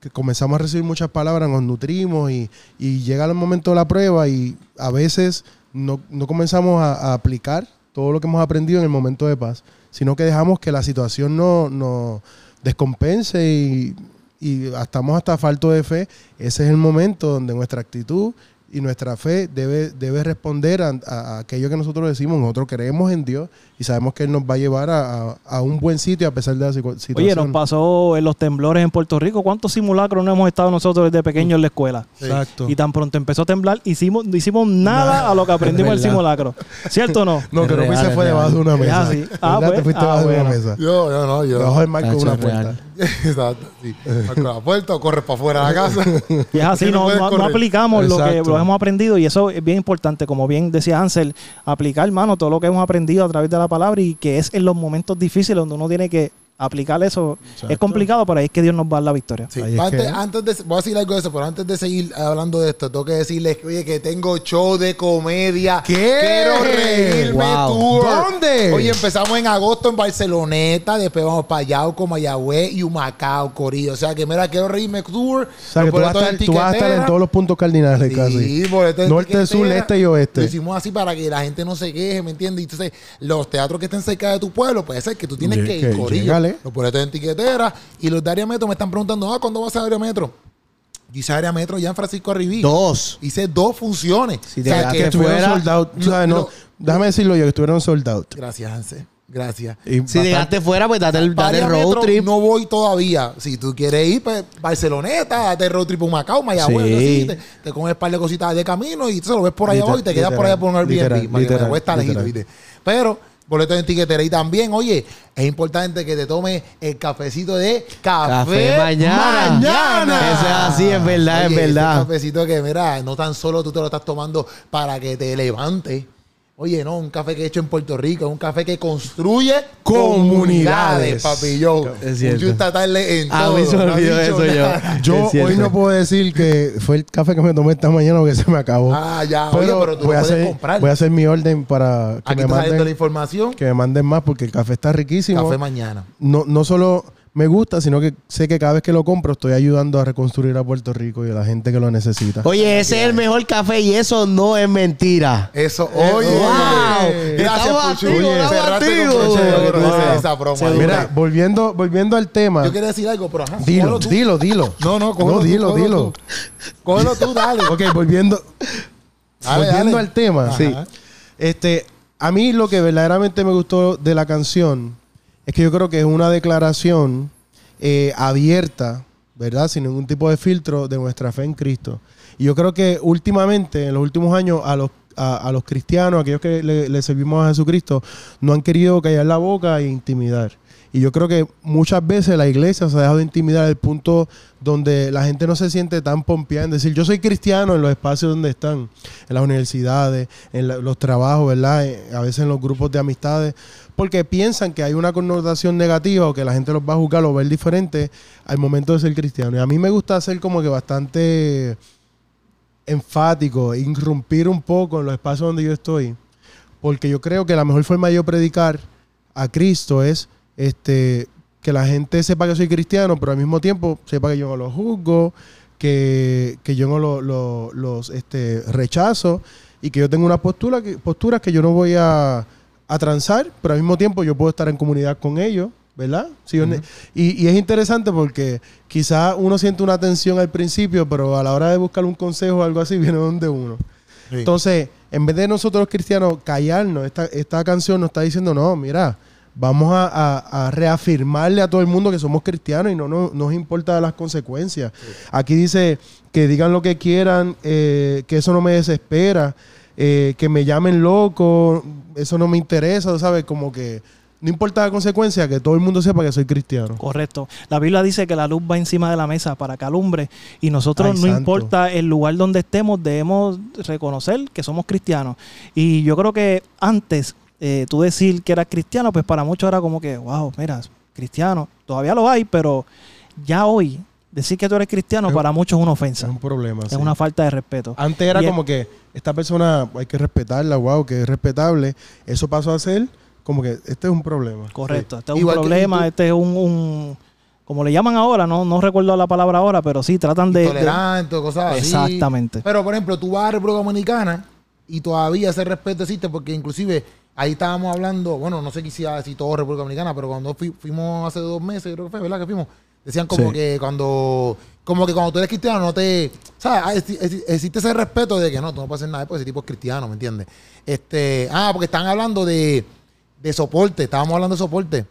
que comenzamos a recibir muchas palabras, nos nutrimos y, llega el momento de la prueba y a veces no, no comenzamos a, a aplicar todo lo que hemos aprendido en el momento de paz, sino que dejamos que la situación nos no descompense y, y estamos hasta falto de fe. Ese es el momento donde nuestra actitud y nuestra fe debe, debe responder a, aquello que nosotros decimos. Nosotros creemos en Dios y sabemos que Él nos va a llevar a, a- a un buen sitio a pesar de la situ- situación. Oye, nos pasó en los temblores en Puerto Rico. ¿Cuántos simulacros no hemos estado nosotros desde pequeños en la escuela? Exacto. Y tan pronto empezó a temblar, hicimos, no hicimos nada a lo que aprendimos en el simulacro. ¿Cierto o no? No, que no se fue debajo de una Es mesa. Ah, ¿Verdad? pues, Te fuiste ah, debajo de una bueno. mesa. Yo, yo no, yo. Debajo del marco de una puerta. real. Exacto, sí. Marco la puerta o corres para afuera de la casa. Y es así, no no, no- aplicamos lo que Exacto. lo hemos aprendido y eso es bien importante, como bien decía Ansel, aplicar, hermano, todo lo que hemos aprendido a través de la palabra y que es en los momentos difíciles donde uno tiene que aplicar eso. Es complicado, pero ahí es que Dios nos va a dar la victoria. Sí. Antes, que- antes de, voy a decir algo de eso, pero antes de seguir hablando de esto, tengo que decirles que, oye, que tengo show de comedia. ¿Qué? Quiero reírme Wow. tour. ¿Dónde? Oye, empezamos en agosto en Barceloneta, después vamos para Yauco, Mayagüez y Humacao, Corillo. O sea, que mira, quiero reírme tour. O sea, que tú vas, estar, en tú vas a estar en todos los puntos cardinales casi. Sí, en Norte, sur, este y oeste. Lo hicimos así para que la gente no se queje, ¿me entiendes? Y entonces, los teatros que estén cerca de tu pueblo, puede ser que tú tienes que ir, Corillo. Llégale. Los boletos en tiquetera. Y los de área metro me están preguntando, ah, ¿cuándo vas a área metro? Yo hice área metro ya en Francisco Arribí. Dos. Hice dos funciones. Si te quedaste que Estuvieron fuera- sold out. Lo- ¿sabes? No, lo- déjame decirlo yo, que estuvieron sold out. Gracias, Hanse. Gracias. Y Si bastante- llegaste fuera, pues date el, date road metro trip. no voy todavía. Si tú quieres ir, pues Barceloneta, date el road trip a Macao, Mayagüez, Sí. así, te, te comes un par de cositas de camino y entonces lo ves por allá Literal- abajo y te quedas por allá por un Airbnb. literal, Mayagüez literal, está lejito. ¿viste? Pero boletos en tiquetera y también, oye, es importante que te tomes el cafecito de café, Café mañana. mañana. Eso es así, es verdad, es Oye, ese verdad. cafecito que, mira, no tan solo tú te lo estás tomando para que te levantes. Oye, no, un café que he hecho en Puerto Rico, un café que construye Comunidades. comunidades, papi. Yo, Es cierto. un estatarle en A todo. mí se me no ha olvidó dicho eso yo. nada. Yo hoy no puedo decir que fue el café que me tomé esta mañana porque se me acabó. Ah, ya. Oye, pero tú voy, lo a puedes hacer, comprar. voy a hacer mi orden para que Aquí me, saliendo la manden, información. que me manden más porque el café está riquísimo. Café mañana. no, no solo me gusta, sino que sé que cada vez que lo compro estoy ayudando a reconstruir a Puerto Rico y a la gente que lo necesita. Oye, ese es el mejor café y eso no es mentira. Eso, Eh, oye. wow. Gracias, Puchu. Oye. Mira, volviendo, volviendo al tema. Yo quería decir algo, pero ajá. Dilo, tú. dilo, dilo. No, no, cógelo No, tú, dilo, cógelo dilo. tú. Cógelo tú, dale. Ok, volviendo, Dale, volviendo dale. al tema. Ajá. Sí. Este, a mí lo que verdaderamente me gustó de la canción es que yo creo que es una declaración eh, abierta, ¿verdad? Sin ningún tipo de filtro de nuestra fe en Cristo. Y yo creo que últimamente, en los últimos años, a los, a, a los cristianos, aquellos que le, le servimos a Jesucristo, no han querido callar la boca e intimidar. Y yo creo que muchas veces la iglesia se ha dejado de intimidar al punto donde la gente no se siente tan pompeada en decir, yo soy cristiano en los espacios donde están, en las universidades, en los trabajos, ¿verdad? Eh, A veces en los grupos de amistades, porque piensan que hay una connotación negativa o que la gente los va a juzgar o ver diferente al momento de ser cristiano. Y a mí me gusta ser como que bastante enfático, irrumpir un poco en los espacios donde yo estoy, porque yo creo que la mejor forma de yo predicar a Cristo es este que la gente sepa que soy cristiano, pero al mismo tiempo sepa que yo no lo juzgo, que, que yo no lo- lo- los este, rechazo y que yo tengo una postura que, posturas que yo no voy a, a transar, pero al mismo tiempo yo puedo estar en comunidad con ellos, ¿verdad? Yo ne- y, y es interesante porque quizás uno siente una tensión al principio, pero a la hora de buscar un consejo o algo así viene donde uno. Sí. Entonces, en vez de nosotros los cristianos callarnos, esta, esta canción nos está diciendo, no, mira, vamos a, a- a reafirmarle a todo el mundo que somos cristianos y no, no nos importa las consecuencias. Aquí dice que digan lo que quieran, eh, que eso no me desespera, eh, que me llamen loco, eso no me interesa, ¿sabes? Como que no importa la consecuencia, que todo el mundo sepa que soy cristiano. Correcto. La Biblia dice que la luz va encima de la mesa para que alumbre y nosotros Ay, no santo. importa el lugar donde estemos, debemos reconocer que somos cristianos. Y yo creo que antes eh, tú decir que eras cristiano, pues para muchos era como que, wow, mira, cristiano, todavía lo hay, pero ya hoy decir que tú eres cristiano Es- para muchos es una Es ofensa, un problema. es sí. una falta de respeto. Antes era Y es- como que esta persona hay que respetarla, wow, que es respetable. Eso pasó a ser como que este es un problema. Correcto, Sí. este es un Igual problema, tú- este es un, un- como le llaman ahora, no, no recuerdo la palabra ahora, pero sí, tratan de... de- Intolerante, cosas así. Exactamente. Pero, por ejemplo, tú vas a República Dominicana y todavía ese respeto existe porque inclusive ahí estábamos hablando, bueno, no sé si, si todo República Dominicana, pero cuando fui- fuimos hace dos meses, creo que fue, ¿verdad? Que fuimos. Decían como Sí. que cuando como que cuando tú eres cristiano no te... ¿Sabes? Ah, exi- exi- Existe ese respeto de que no, tú no puedes hacer nada porque ese tipo es cristiano, ¿me entiendes? Este, ah, porque están hablando de, de soporte, estábamos hablando de soporte.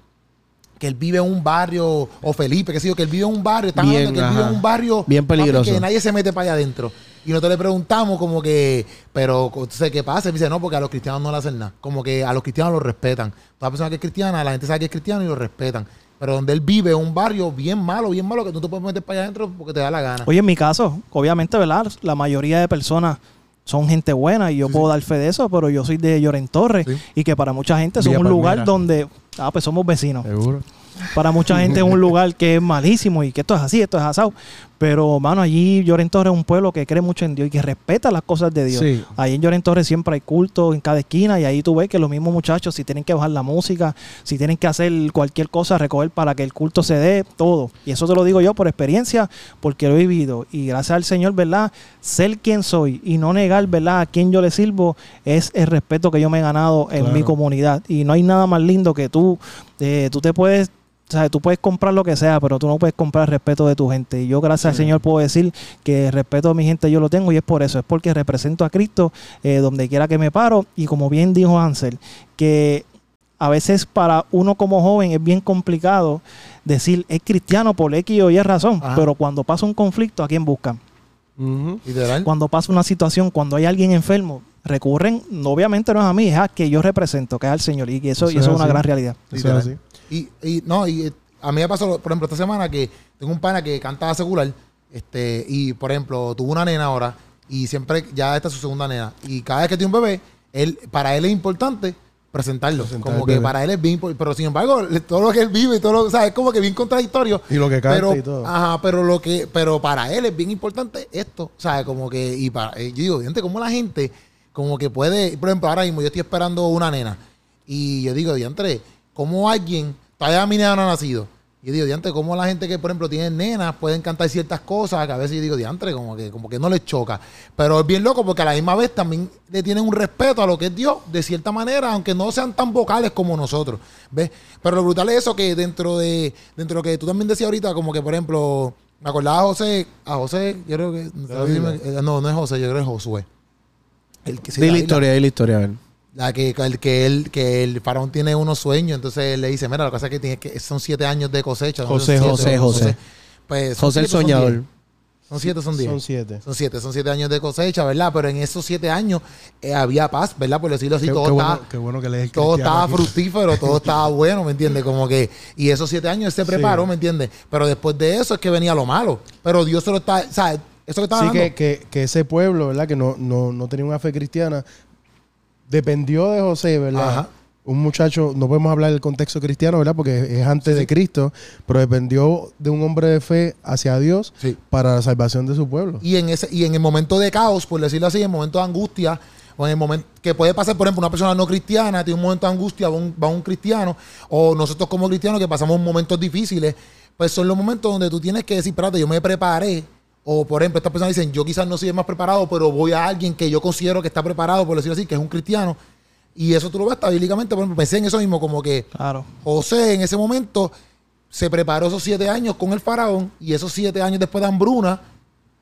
Que él vive en un barrio, o Felipe, que sé yo, que él vive en un barrio, están Bien, hablando que él vive en un barrio Bien papi, peligroso. que nadie se mete para allá adentro. Y nosotros le preguntamos como que, pero entonces, ¿qué pasa? Y me dice, no, porque a los cristianos no le hacen nada. Como que a los cristianos los respetan. Toda persona que es cristiana, la gente sabe que es cristiano y lo respetan. Pero donde él vive es un barrio bien malo, bien malo, que tú te puedes meter para allá adentro porque te da la gana. Oye, en mi caso, obviamente, ¿verdad? La mayoría de personas son gente buena y yo puedo dar fe de eso, pero yo soy de Lloren Torres Sí. y que para mucha gente es un lugar Palmera. donde, ah, pues somos vecinos. Seguro. Para mucha gente es un lugar que es malísimo y que esto es así, esto es asado. Pero, mano, allí Lloren Torres es un pueblo que cree mucho en Dios y que respeta las cosas de Dios. Sí. Ahí en Lloren Torres siempre hay culto en cada esquina y ahí tú ves que los mismos muchachos, si tienen que bajar la música, si tienen que hacer cualquier cosa, recoger para que el culto se dé, todo. Y eso te lo digo yo por experiencia, porque lo he vivido. Y gracias al Señor, ¿verdad? Ser quien soy y no negar, ¿verdad? A quien yo le sirvo es el respeto que yo me he ganado en Claro. mi comunidad. Y no hay nada más lindo que tú, eh, tú te puedes sea, tú puedes comprar lo que sea, pero tú no puedes comprar el respeto de tu gente. Y yo, gracias al Señor, puedo decir que el respeto de mi gente yo lo tengo y es por eso. Es porque represento a Cristo eh, donde quiera que me paro. Y como bien dijo Ansel, que a veces para uno como joven es bien complicado decir es cristiano por X o Y razón. Ajá. Pero cuando pasa un conflicto, ¿a quién buscan? Literal. Cuando pasa una situación, cuando hay alguien enfermo, recurren, no, obviamente no es a mí, es a que yo represento, que es al Señor. Y eso, Eso y eso es es una así. gran realidad. Eso es así. Y, y no, y eh, a mí me pasó, por ejemplo, esta semana que tengo un pana que canta secular, este, y por ejemplo, tuvo una nena ahora, y siempre, ya esta es su segunda nena, y cada vez que tiene un bebé, él, para él es importante presentarlo. Presentar como que bebé. para él es bien importante. Pero sin embargo, todo lo que él vive y todo lo, o sea, es como que bien contradictorio. Y lo que canta pero, y todo. Ajá, pero lo que, pero para él es bien importante esto. O sea, como que, y para, eh, yo digo, gente, como la gente, como que puede, por ejemplo, ahora mismo yo estoy esperando una nena. Y yo digo, diantre, ¿cómo alguien, todavía mi nena no ha nacido? Y yo digo, diantre, ¿cómo la gente que, por ejemplo, tiene nenas pueden cantar ciertas cosas que a veces yo digo, diantre, como que, como que no les choca? Pero es bien loco porque a la misma vez también le tienen un respeto a lo que es Dios, de cierta manera, aunque no sean tan vocales como nosotros, ¿ves? Pero lo brutal es eso que dentro de, dentro de lo que tú también decías ahorita, como que, por ejemplo, me acordaba a José, a José, yo creo que, no, no es José, yo creo que es Josué. El que se Di la la- historia, di la historia, a ver. La que, el, que, él, que el faraón tiene unos sueños, entonces él le dice, mira, la cosa es que, tiene que son siete años de cosecha. José, José, siete, José. Pues, José el soñador. Son siete, son diez. Son siete. Son siete, son siete años de cosecha, ¿verdad? Pero en esos siete años eh, había paz, ¿verdad? Por decirlo así, Qué, todo qué estaba, bueno, qué bueno que lees todo estaba fructífero, todo estaba bueno, ¿me entiendes? Como que, y esos siete años se preparó, Sí. ¿me entiendes? Pero después de eso es que venía lo malo. Pero Dios se lo está, ¿sabes? Eso que estaba Sí, que, que, que ese pueblo, ¿verdad? Que no, no, no tenía una fe cristiana, dependió de José, ¿verdad? Ajá. Un muchacho, no podemos hablar del contexto cristiano, ¿verdad? Porque es antes de Cristo, pero dependió de un hombre de fe hacia Dios Sí. para la salvación de su pueblo. Y en ese, y en el momento de caos, por decirlo así, en el momento de angustia, o en el momento que puede pasar, por ejemplo, una persona no cristiana tiene un momento de angustia, va un, va un cristiano, o nosotros como cristianos que pasamos momentos difíciles, pues son los momentos donde tú tienes que decir, espérate, yo me preparé O, por ejemplo, estas personas dicen, yo quizás no soy el más preparado, pero voy a alguien que yo considero que está preparado, por decirlo así, que es un cristiano. Y eso tú lo ves bíblicamente. Por ejemplo, pensé en eso mismo, como que Claro. José en ese momento se preparó esos siete años con el faraón y esos siete años después de hambruna,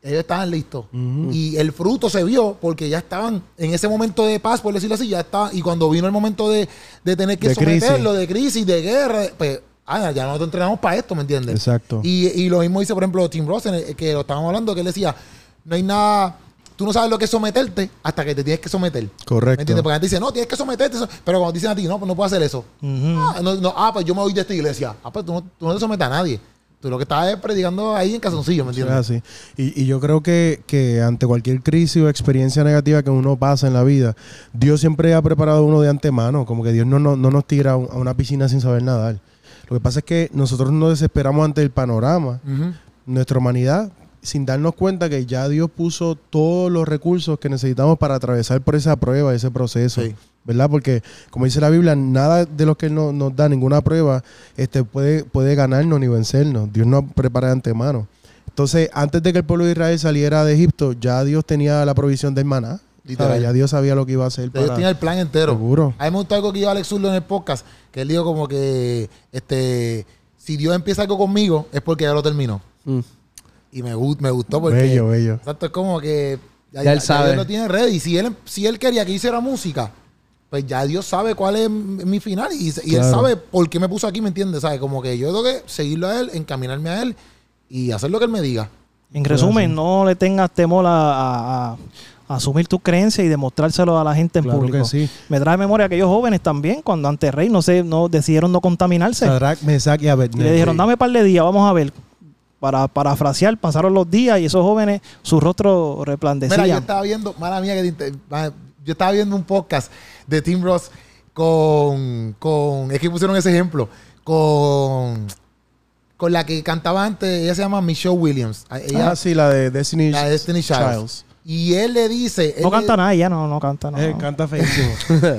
ellos estaban listos. Y el fruto se vio porque ya estaban en ese momento de paz, por decirlo así, ya estaban. Y cuando vino el momento de, de tener que De crisis. someterlo, de crisis, de guerra, pues, ah, ya nosotros entrenamos para esto, ¿me entiendes? Exacto. Y, y lo mismo dice, por ejemplo, Tim Ross, el- que lo estábamos hablando, que él decía, no hay nada, tú no sabes lo que es someterte hasta que te tienes que someter. Correcto. ¿Me entiendes? Porque antes dice, no, tienes que someterte, so- pero cuando dicen a ti, no, pues no puedo hacer eso. Ujú. Ah, no, no, ah, pues yo me voy de esta iglesia. Ah, pues tú no, tú no te sometes a nadie. Tú lo que estás es predicando ahí en casoncillo, ¿me entiendes? así. Y, y yo creo que, que ante cualquier crisis o experiencia negativa que uno pasa en la vida, Dios siempre ha preparado a uno de antemano. Como que Dios no, no, no nos tira a una piscina sin saber nadar. Lo que pasa es que nosotros nos desesperamos ante el panorama, nuestra humanidad, sin darnos cuenta que ya Dios puso todos los recursos que necesitamos para atravesar por esa prueba, ese proceso. Sí. ¿Verdad? Porque, como dice la Biblia, nada de lo que Él no- nos da, ninguna prueba, este, puede, puede ganarnos ni vencernos. Dios nos prepara de antemano. Entonces, antes de que el pueblo de Israel saliera de Egipto, ya Dios tenía la provisión del maná. Literal. ¿sabes? Ya Dios sabía lo que iba a hacer. Para- tienen el plan entero. Seguro. A mí me gustó algo que dijo Alex Zurdo en el podcast, que él dijo como que, este, si Dios empieza algo conmigo, es porque ya lo terminó. Mm. Y me, me gustó porque... Bello, bello. Exacto, es como que ya, Ya él sabe. Dios lo tiene ready. Si él, si él quería que hiciera música, pues ya Dios sabe cuál es mi final y, y él sabe por qué me puso aquí, ¿me entiendes? ¿Sabes? Como que yo tengo que seguirlo a él, encaminarme a él y hacer lo que él me diga. En resumen, no le tengas temor a, a- a- a asumir tus creencias y demostrárselo a la gente en Claro público. que sí. Me trae memoria aquellos jóvenes también, cuando ante rey no sé, no decidieron no contaminarse. Sadrach, Mesach y Y le dijeron, dame un par de días, vamos a ver. Para parafrasear, pasaron los días y esos jóvenes, su rostro Mira, yo resplandecía. estaba viendo, mala mía, que te yo estaba viendo un podcast de Tim Ross con, con, es que pusieron ese ejemplo, con, con la que cantaba antes, ella se llama Michelle Williams. A- Ella, Ah, sí, la de Destiny, La de Destiny Childs. Y él le dice, él No le- canta nada, ella no, no canta nada. Eh, canta feísimo.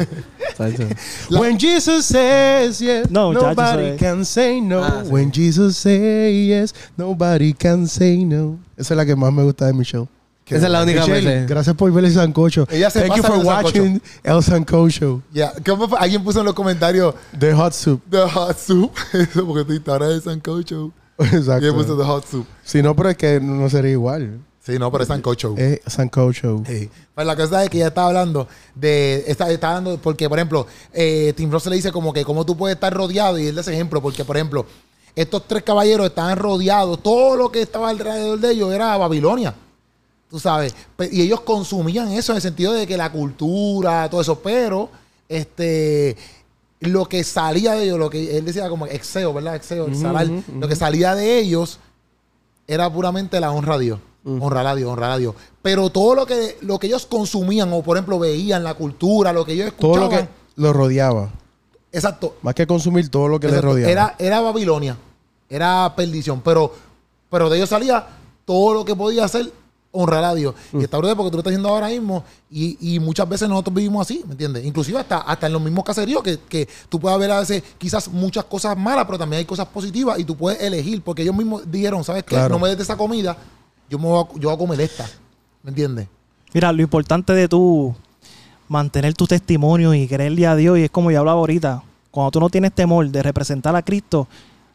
Exacto. La- When Jesus says yes, No, nobody can say no. Ah, sí. When Jesus says yes, nobody can say no. Esa es la que más me gusta de Michelle. que- Esa es la única vez. gracias por ver el sancocho. Ella se Thank you for el sancocho. watching El Sancocho Show. Ya, ¿cómo fue? Alguien puso en los comentarios The Hot Soup. The Hot Soup. Eso porque tú ahora de Sancocho. Y él puso Exacto. The Hot Soup. Si no, pero es que no sería igual. Sí, no, pero es Sancocho. Es Sancocho. Sí. Pues la cosa es que ella estaba hablando de. Está, está hablando, porque, por ejemplo, eh, Tim Ross le dice como que cómo tú puedes estar rodeado, y él da ese ejemplo, porque, por ejemplo, estos tres caballeros estaban rodeados, todo lo que estaba alrededor de ellos era Babilonia. Tú sabes. Y ellos consumían eso en el sentido de que la cultura, todo eso, pero este. Lo que salía de ellos, lo que él decía como exeo, ¿verdad? Exeo, exhalar. Lo que salía de ellos era puramente la honra a Dios. Honrar a Dios, honrar a Dios. Pero todo lo que, lo que ellos consumían, o por ejemplo veían, la cultura, lo que ellos Todo escuchaban. lo que lo rodeaba. Exacto. Más que consumir todo lo que exacto, le rodeaba. Era, era Babilonia. Era perdición. Pero, pero de ellos salía todo lo que podía hacer honrar a Dios. Y está brutal porque tú lo estás haciendo ahora mismo. Y, y muchas veces nosotros vivimos así, ¿me entiendes? Inclusive hasta, hasta en los mismos caseríos que, que tú puedes ver a veces quizás muchas cosas malas, pero también hay cosas positivas y tú puedes elegir. Porque ellos mismos dijeron, ¿sabes qué? Claro. No me des de esa comida, yo, me voy a, yo voy a comer esta. ¿Me entiendes? Mira, lo importante de tú mantener tu testimonio y creerle a Dios, y es como yo hablaba ahorita, cuando tú no tienes temor de representar a Cristo,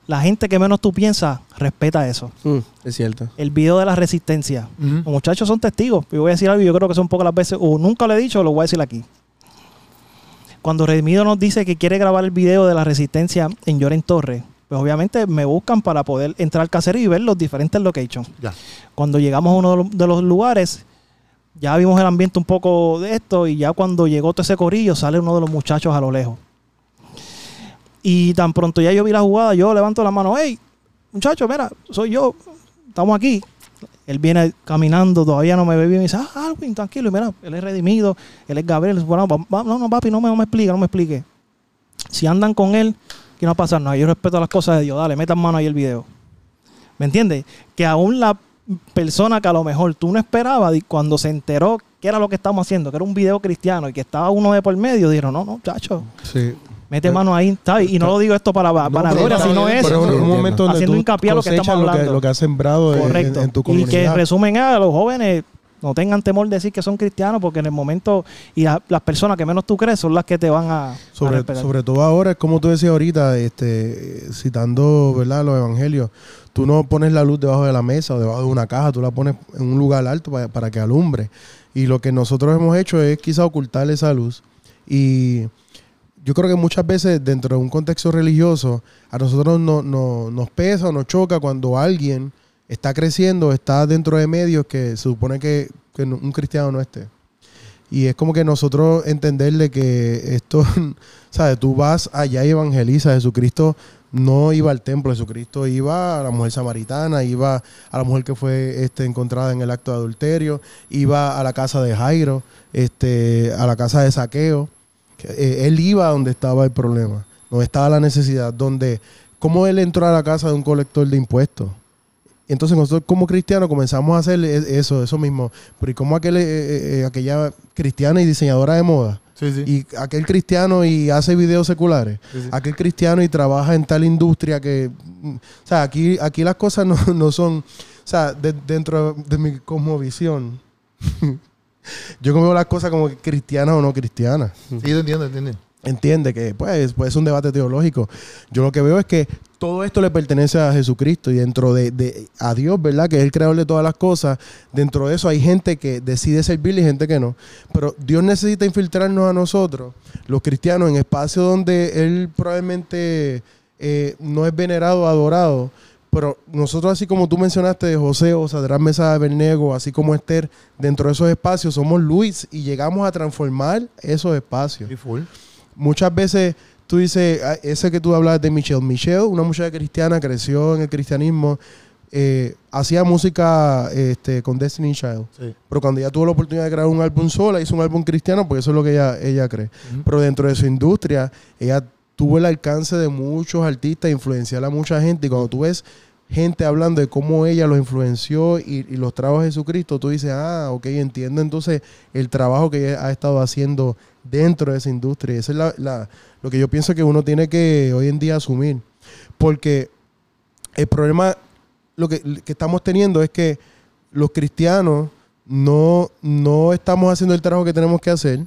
la gente que menos tú piensas respeta eso. Mm, es cierto. El video de la resistencia. Los muchachos son testigos. Yo voy a decir algo, yo creo que son pocas las veces, o nunca lo he dicho, lo voy a decir aquí. Cuando Redimido nos dice que quiere grabar el video de la resistencia en Lloren Torre, pues obviamente me buscan para poder entrar al caserío y ver los diferentes locations. Ya. Cuando llegamos a uno de los, lugares, ya vimos el ambiente un poco de esto y ya cuando llegó todo ese corillo sale uno de los muchachos a lo lejos. Y tan pronto ya yo vi la jugada, yo levanto la mano, hey, muchacho, mira, soy yo, estamos aquí. Él viene caminando, todavía no me ve bien y dice, ah, Alvin, tranquilo, y mira, él es redimido, él es Gabriel. Bueno, no, no, papi, no me, no me explique, no me explique. Si andan con él, que no va a pasar nada. Yo respeto las cosas de Dios, dale, metan mano ahí el video. ¿Me entiendes? Que aún la persona que a lo mejor tú no esperabas, cuando se enteró que era lo que estábamos haciendo, que era un video cristiano y que estaba uno de por medio, dijeron, no, no, chacho, Sí. Mete mano ahí, ¿sabes? Y no lo digo esto para, para No, gloria, sino es un momento donde haciendo hincapié a lo que estamos lo que, hablando. lo que has sembrado en- tu y que comunidad. resumen a los jóvenes no tengan temor de decir que son cristianos porque en el momento y a- las personas que menos tú crees son las que te van a, Sobre, sobre todo ahora, es como tú decías ahorita, este, citando ¿verdad? los evangelios, tú no pones la luz debajo de la mesa o debajo de una caja, tú la pones en un lugar alto para, para que alumbre. Y lo que nosotros hemos hecho es quizá ocultar esa luz. Y yo creo que muchas veces dentro de un contexto religioso, a nosotros no, no- nos pesa o nos choca cuando alguien está creciendo, está dentro de medios que se supone que, un cristiano no esté. Y es como que nosotros entenderle que esto, ¿sabes? Tú vas allá y evangelizas. Jesucristo no iba al templo, Jesucristo iba a la mujer samaritana, iba a la mujer que fue este, encontrada en el acto de adulterio, iba a la casa de Jairo, este, a la casa de saqueo. Eh, él iba donde estaba el problema, donde estaba la necesidad, donde, ¿cómo él entró a la casa de un colector de impuestos? Entonces nosotros como cristianos comenzamos a hacer e- eso, eso mismo. Pero ¿y cómo aquel, eh, eh, eh, aquella cristiana y diseñadora de moda? Sí, sí. Y aquel cristiano y hace videos seculares. Sí. Aquel cristiano y trabaja en tal industria que... mm, O sea, aquí, aquí las cosas no, no son... O sea, de- dentro de mi cosmovisión, yo veo las cosas como cristianas o no cristianas. Sí, te entiendo, entiendo. Entiende que pues, pues es un debate teológico. Yo lo que veo es que todo esto le pertenece a Jesucristo y dentro de, de- a Dios, ¿verdad? Que es el creador de todas las cosas. Dentro de eso hay gente que decide servirle y gente que no. Pero Dios necesita infiltrarnos a nosotros, los cristianos, en espacios donde Él probablemente eh, no es venerado, adorado. Pero nosotros, así como tú mencionaste José o Sadrán Mesa de Bernego, así como Esther, dentro de esos espacios somos Luis y llegamos a transformar esos espacios Sí, full. Muchas veces tú dices, ah, ese que tú hablas de Michelle. Michelle, una muchacha cristiana, creció en el cristianismo, eh, hacía música este, con Destiny Child. Sí. Pero cuando ella tuvo la oportunidad de crear un álbum sola, hizo un álbum cristiano, porque eso es lo que ella, ella cree. Pero dentro de su industria, ella tuvo el alcance de muchos artistas, influenciar a mucha gente. Y cuando tú ves gente hablando de cómo ella los influenció y, y los trabajos de Jesucristo, tú dices, ah, ok, entiendo entonces el trabajo que ella ha estado haciendo dentro de esa industria. Y eso es la- la- lo que yo pienso que uno tiene que hoy en día asumir. Porque el problema lo que, que estamos teniendo es que los cristianos no, no estamos haciendo el trabajo que tenemos que hacer,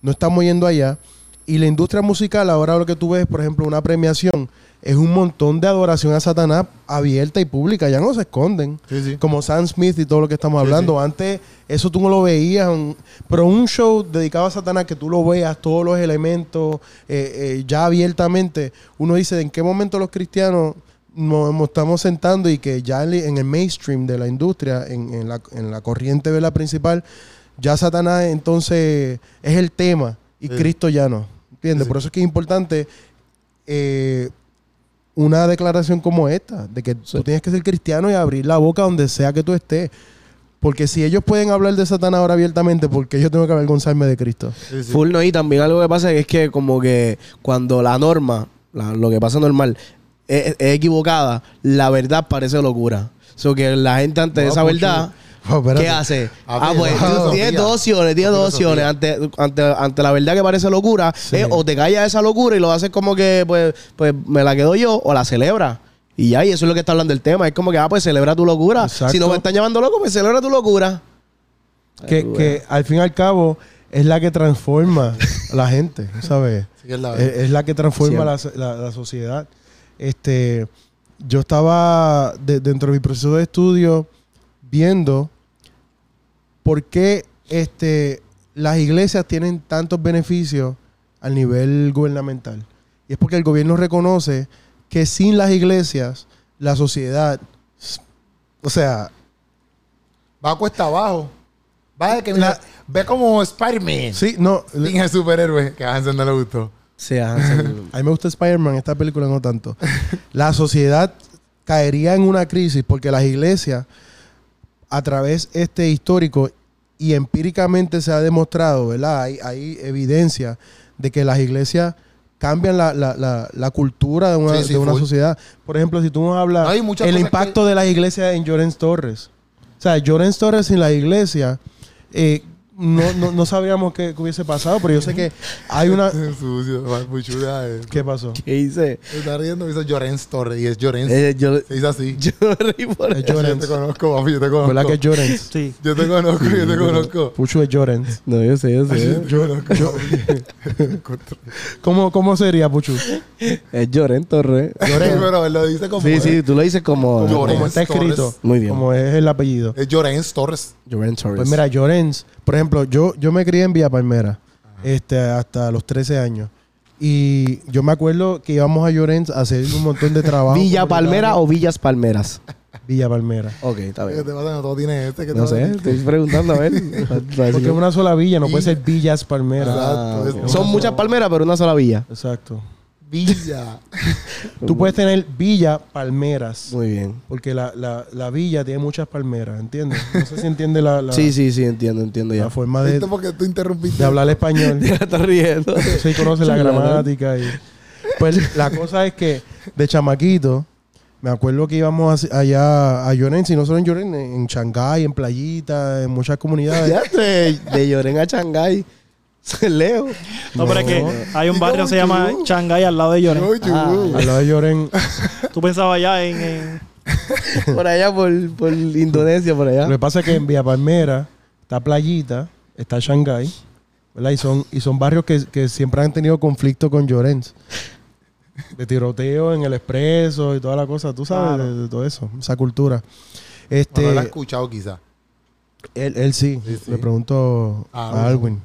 no estamos yendo allá. Y la industria musical, ahora lo que tú ves, por ejemplo, una premiación, es un montón de adoración a Satanás abierta y pública, ya no se esconden. Sí, sí. Como Sam Smith y todo lo que estamos Sí, hablando. Antes eso tú no lo veías, pero un show dedicado a Satanás que tú lo veas, todos los elementos eh, eh, ya abiertamente, uno dice, ¿en qué momento los cristianos nos, nos estamos sentando y que ya en el mainstream de la industria, en, en la, en la corriente principal, ya Satanás entonces es el tema y. Cristo ya no? ¿Entiendes? Por eso es que es importante eh, una declaración como esta, de que tú tienes que ser cristiano y abrir la boca donde sea que tú estés. Porque si ellos pueden hablar de Satanás ahora abiertamente, ¿por qué yo tengo que avergonzarme de Cristo? Sí, sí. Full no, y también algo que pasa es que como que cuando la norma, la- lo que pasa normal, es, es equivocada, la verdad parece locura. So que la gente ante No, esa verdad, espérate. ¿qué hace? Ah, Ah, pues tienes dos opciones, tienes dos opciones. Ante, ante, ante la verdad que parece locura, Sí. es o te callas esa locura y lo haces como que, pues, pues me la quedo yo, o la celebra. Y ya, y eso es lo que está hablando el tema. Es como que, ah, pues celebra tu locura. Exacto. Si no me están llamando loco, pues celebra tu locura. Que, que al fin y al cabo es la que transforma a la gente, ¿sabes? Sí, es la es, es la que transforma la, la- la sociedad. Este, yo estaba de- dentro de mi proceso de estudio viendo por qué este, las iglesias tienen tantos beneficios al nivel gubernamental. Y es porque el gobierno reconoce que sin las iglesias, la sociedad, o sea, Va a cuesta abajo. Va de que La- ve como Spider-Man. sí, no, Sin el superhéroe que a Hansen no le gustó. Sí, sí. A mí me gusta Spider-Man, esta película no tanto. La sociedad caería en una crisis porque las iglesias, a través este histórico y empíricamente se ha demostrado, ¿verdad? Hay, hay evidencia de que las iglesias cambian la, la- la- la cultura de una, Sí, sí, de una sociedad. Por ejemplo, si tú nos hablas hay el impacto de las iglesias en Llorens Torres. O sea, Llorens Torres sin la iglesia, eh, no, no, no sabríamos qué, hubiese pasado, pero yo sé que hay una... Sucio, muy chula. eh. ¿Qué pasó? ¿Qué hice? Está riendo, dice Llorens Torres y es Llorens. Eh, yo, Se dice así. yo por Es. Yo Llorens. te conozco, papi, yo te conozco. ¿Verdad que es Llorens? Sí. Yo te conozco, yo te conozco. Pucho es Llorens. No, yo sé, yo sé. Yo conozco. ¿Cómo, ¿Cómo sería, Puchu? Es Lloren Torres. Llorens, pero él lo dice como. Sí, es. sí, tú lo dices como... Llorens. Como está escrito. Torres. Muy bien. Como es el apellido. Es Llorens Torres. Lloren Torres. Pues mira, Llorens, por ejemplo, yo, yo me crié en Villa Palmera este, hasta los 13 años. Y yo me acuerdo que íbamos a Llorens a hacer un montón de trabajo. ¿Villa Palmera o Villas Palmeras? Villa Palmera. Ok, está ¿Qué te bien. pasa? No todo tiene este. ¿qué te No sé, estoy preguntando a ver. Porque es una sola villa, no puede ser Villas Palmera. Ah, Exacto, Son muchas palmeras, pero una sola villa. Exacto. Villa. Tú puedes tener Villa Palmeras. Muy bien. Porque la, la, la villa tiene muchas palmeras, ¿entiendes? No sé si entiende la, la, Sí, sí, sí, entiendo, entiendo la ya. forma de, ¿Viste porque tú interrumpiste? de hablar español. Ya está riendo. Sí, conoce la gramática. Y... Pues la cosa es que de chamaquito, me acuerdo que íbamos a- allá a Llorens, y no solo en Llorens, en Shanghái, en Playita, en muchas comunidades. Ya de, de Lloren a Shanghái. Leo. No, pero es que hay un ¿Y barrio que se llama? Changay al lado de Lloren. Ah. Al lado de Llorens, Tú pensabas allá en, en- Por allá, por, por Indonesia, por lo allá. que pasa es que en Villa Palmera está Playita, está Shanghái, ¿verdad? Y son, y son barrios que, que siempre han tenido conflicto con Llorens. De tiroteo en el expreso y toda la cosa, tú sabes, Claro. de, de todo eso, esa cultura. Este, Bueno, lo he escuchado quizá. Él, él sí. Sí, sí. Le pregunto Ah, a no. Alwin.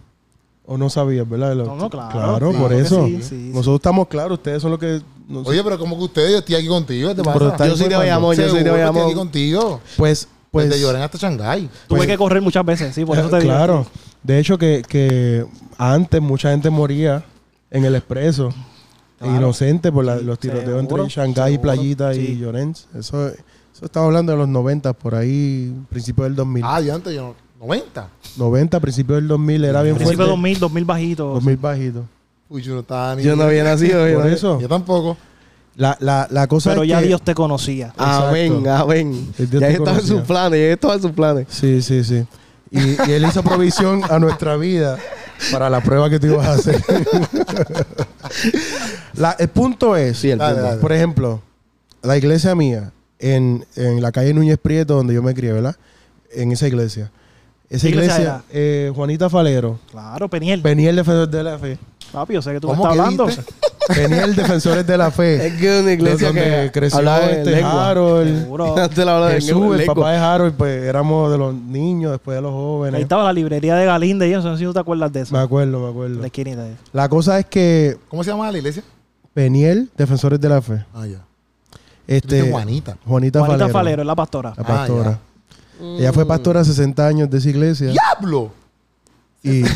O no sabías, ¿verdad? No, no, claro. Claro, por eso. sí, sí, sí. Nosotros estamos claros. Ustedes son los que... no sé. Oye, pero como que ustedes, yo estoy aquí contigo, ¿qué te Pero pasa? está Yo soy de. Bayamón, yo soy de Seguro que estoy Bayamón. aquí contigo. Pues... pues Desde Lloren hasta Shanghái. Tuve Pues- que correr muchas veces, sí, por eso te digo. Claro. De hecho, que, que antes mucha gente moría en el expreso. Claro. Inocente por la- los tiroteos seguro, entre Shanghái, seguro, Playita y. Llorens. Eso, eso estamos hablando de los 90, por ahí, principio del 2000. Ah, yo antes, yo no. 90. 90, principio del 2000, era bien Principio fuerte. 2000, 2000 bajitos. 2000 bajito. Uy, yo no estaba ni. Yo no había nacido. yo Por eso. Yo tampoco. La, la, la cosa Pero es ya que- Dios te conocía. Amén, Exacto. amén. Dios Ya estaba en sus planes, ya estaba en sus planes. Sí, sí, sí. Y, y él hizo provisión a nuestra vida para la prueba que tú ibas a hacer. La- el punto es, Sí, el Dale, punto. dale. por ejemplo, la iglesia mía, en, en la calle Núñez Prieto, donde yo me crié, ¿verdad? En esa iglesia. Esa ¿Qué iglesia iglesia, eh, Juanita Falero, Claro, Peniel. venía el defensor de la fe. Papi, yo sé que tú me ¿Cómo estás hablando. viste? Venía el defensores de la fe. Es que una iglesia donde que creció este lengua. Harold. Antes la Jesús, el papá de Harold, pues éramos de los niños, después de los Ahí jóvenes. estaba la librería de Galinde y eso, no sé si tú te acuerdas de eso. Me acuerdo, me acuerdo. La esquinita de La cosa es que ¿Cómo se llama la iglesia? Peniel, Defensores de la Fe. Ah, ya. Este, Juanita. Juanita, Juanita Falero, Falero, es la pastora. La Ah, Ella fue pastora 60 años de esa iglesia. ¡Diablo! Y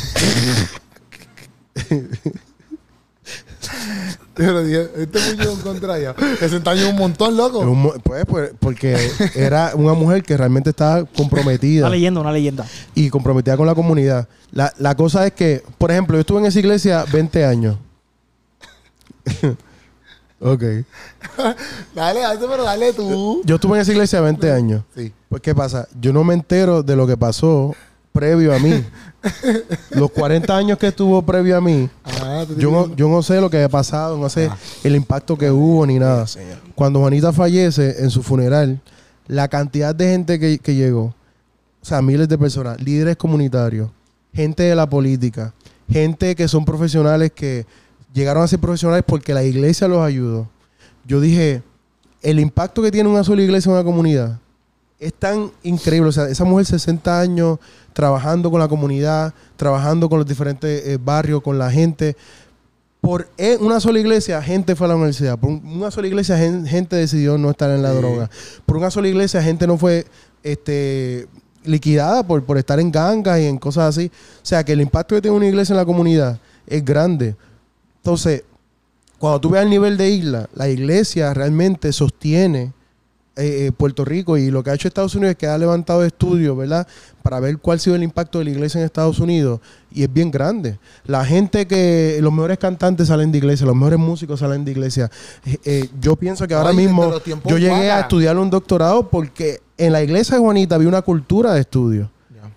Pero dije, este muchacho en contra ya. Que se entañó un montón, loco. un mo- pues, pues, porque era una mujer que realmente estaba comprometida Una leyenda, una leyenda. y comprometida con la comunidad. La, la cosa es que, por ejemplo, yo estuve en esa iglesia 20 años. Ok. Dale, dale, pero dale tú. Yo estuve en esa iglesia 20 años. Sí. Pues, ¿qué pasa? Yo no me entero de lo que pasó previo a mí. Los 40 años que estuvo previo a mí, Ah, yo no, yo no sé lo que ha pasado, no sé el impacto que hubo ni nada. Cuando Juanita fallece en su funeral, la cantidad de gente que, que llegó, o sea, miles de personas, líderes comunitarios, gente de la política, gente que son profesionales que llegaron a ser profesionales porque la iglesia los ayudó. Yo dije, el impacto que tiene una sola iglesia en una comunidad es tan increíble. O sea, esa mujer 60 años trabajando con la comunidad, trabajando con los diferentes eh, barrios, con la gente. Por eh, una sola iglesia, gente fue a la universidad. Por un- una sola iglesia, gen- gente decidió no estar en la Sí. droga. Por una sola iglesia, gente no fue este, liquidada por, por estar en gangas y en cosas así. O sea, que el impacto que tiene una iglesia en la comunidad es grande. Entonces, cuando tú ves el nivel de isla, la iglesia realmente sostiene eh, eh, Puerto Rico y lo que ha hecho Estados Unidos es que ha levantado estudios, ¿verdad? Para ver cuál ha sido el impacto de la iglesia en Estados Unidos y es bien grande. La gente que, los mejores cantantes salen de iglesia, los mejores músicos salen de iglesia. Eh, eh, yo pienso que ahora mismo yo llegué a estudiar un doctorado porque en la iglesia de Juanita había una cultura de estudio.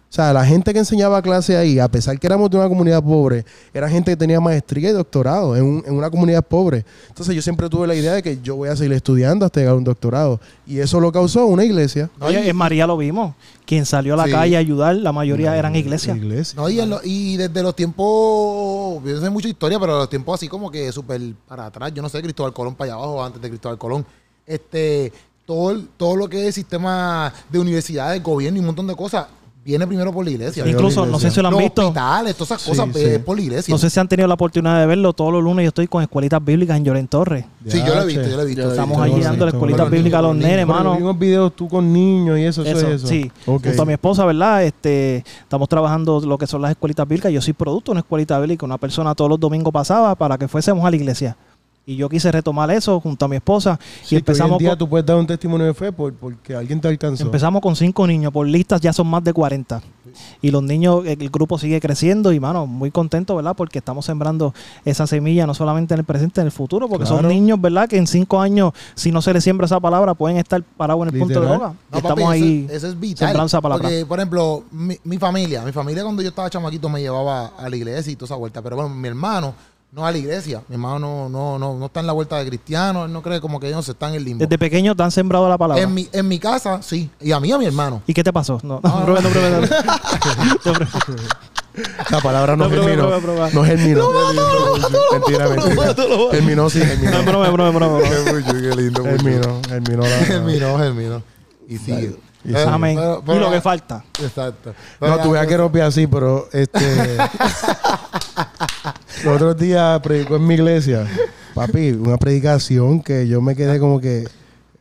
O sea, la gente que enseñaba clase ahí, a pesar que éramos de una comunidad pobre, era gente que tenía maestría y doctorado en, un- en una comunidad pobre. Entonces yo siempre tuve la idea de que yo voy a seguir estudiando hasta llegar a un doctorado. Y eso lo causó una iglesia. Oye, en María lo vimos. Quien salió a la Sí. calle a ayudar, la mayoría eran iglesias. Iglesia. No, y, en lo- y desde los tiempos, yo no sé mucha historia, pero los tiempos así como que súper para atrás, yo no sé, Cristóbal Colón para allá abajo, antes de Cristóbal Colón, este, todo, todo lo que es sistema de universidades, gobierno y un montón de cosas, viene primero por la iglesia. Sí, Incluso, la no sé si lo han Los visto. hospitales, todas esas Sí, cosas, sí. es por la iglesia. No sé si han tenido la oportunidad de verlo. Todos los lunes yo estoy con escuelitas bíblicas en Lloren Torres. Sí, yo lo he visto, yo lo he visto. Estamos allí dando la escuelita bíblica a los nenes, hermano. vimos videos tú con niños y eso, eso, Eso, es eso. sí. Ok. Junto a mi esposa, ¿verdad? Este, estamos trabajando lo que son las escuelitas bíblicas. Yo soy producto de una escuelita bíblica. Una persona todos los domingos pasaba para que fuésemos a la iglesia. Y yo quise retomar eso junto a mi esposa. Sí, y que hoy en empezamos día con, tú puedes dar un testimonio de fe por- porque alguien te alcanzó. empezamos con cinco niños. Por listas ya son más de 40. Y los niños, el el grupo sigue creciendo. Y, mano, muy contento, ¿verdad? Porque estamos sembrando esa semilla no solamente en el presente, en el futuro. Porque son niños, ¿verdad? Que en cinco años, si no se les siembra esa palabra, pueden estar parados en el punto de droga. No, Y papi, estamos eso- ahí Eso, es vital. sembrando esa palabra. Porque, por ejemplo, mi, mi familia, mi familia cuando yo estaba chamaquito me llevaba a la iglesia y toda esa vuelta. Pero bueno, mi hermano no a la iglesia. Mi hermano no, no, no, no está en la vuelta de cristiano. Él no cree como que ellos están en el limbo. Desde pequeño te han sembrado la palabra. En mi, en mi casa, sí. Y a mí y a mi hermano. ¿Y qué te pasó? No, no, No, no. prueba, no, prueba, no. No, prueba. La palabra no, No, prueba, germinó. prueba, prueba. No germinó. Mentira, mentira. Germinó, sí, No, germinó. es broma, es broma, es broma, es. Qué lindo. Germinó, germinó Germinó, germinó. Y sigue. Y Pero- Amén. pero- y pero- lo que falta. Exacto. No, tú veas que no así, pero este. Los otros días predicó en mi iglesia. Papi, una predicación que yo me quedé como que.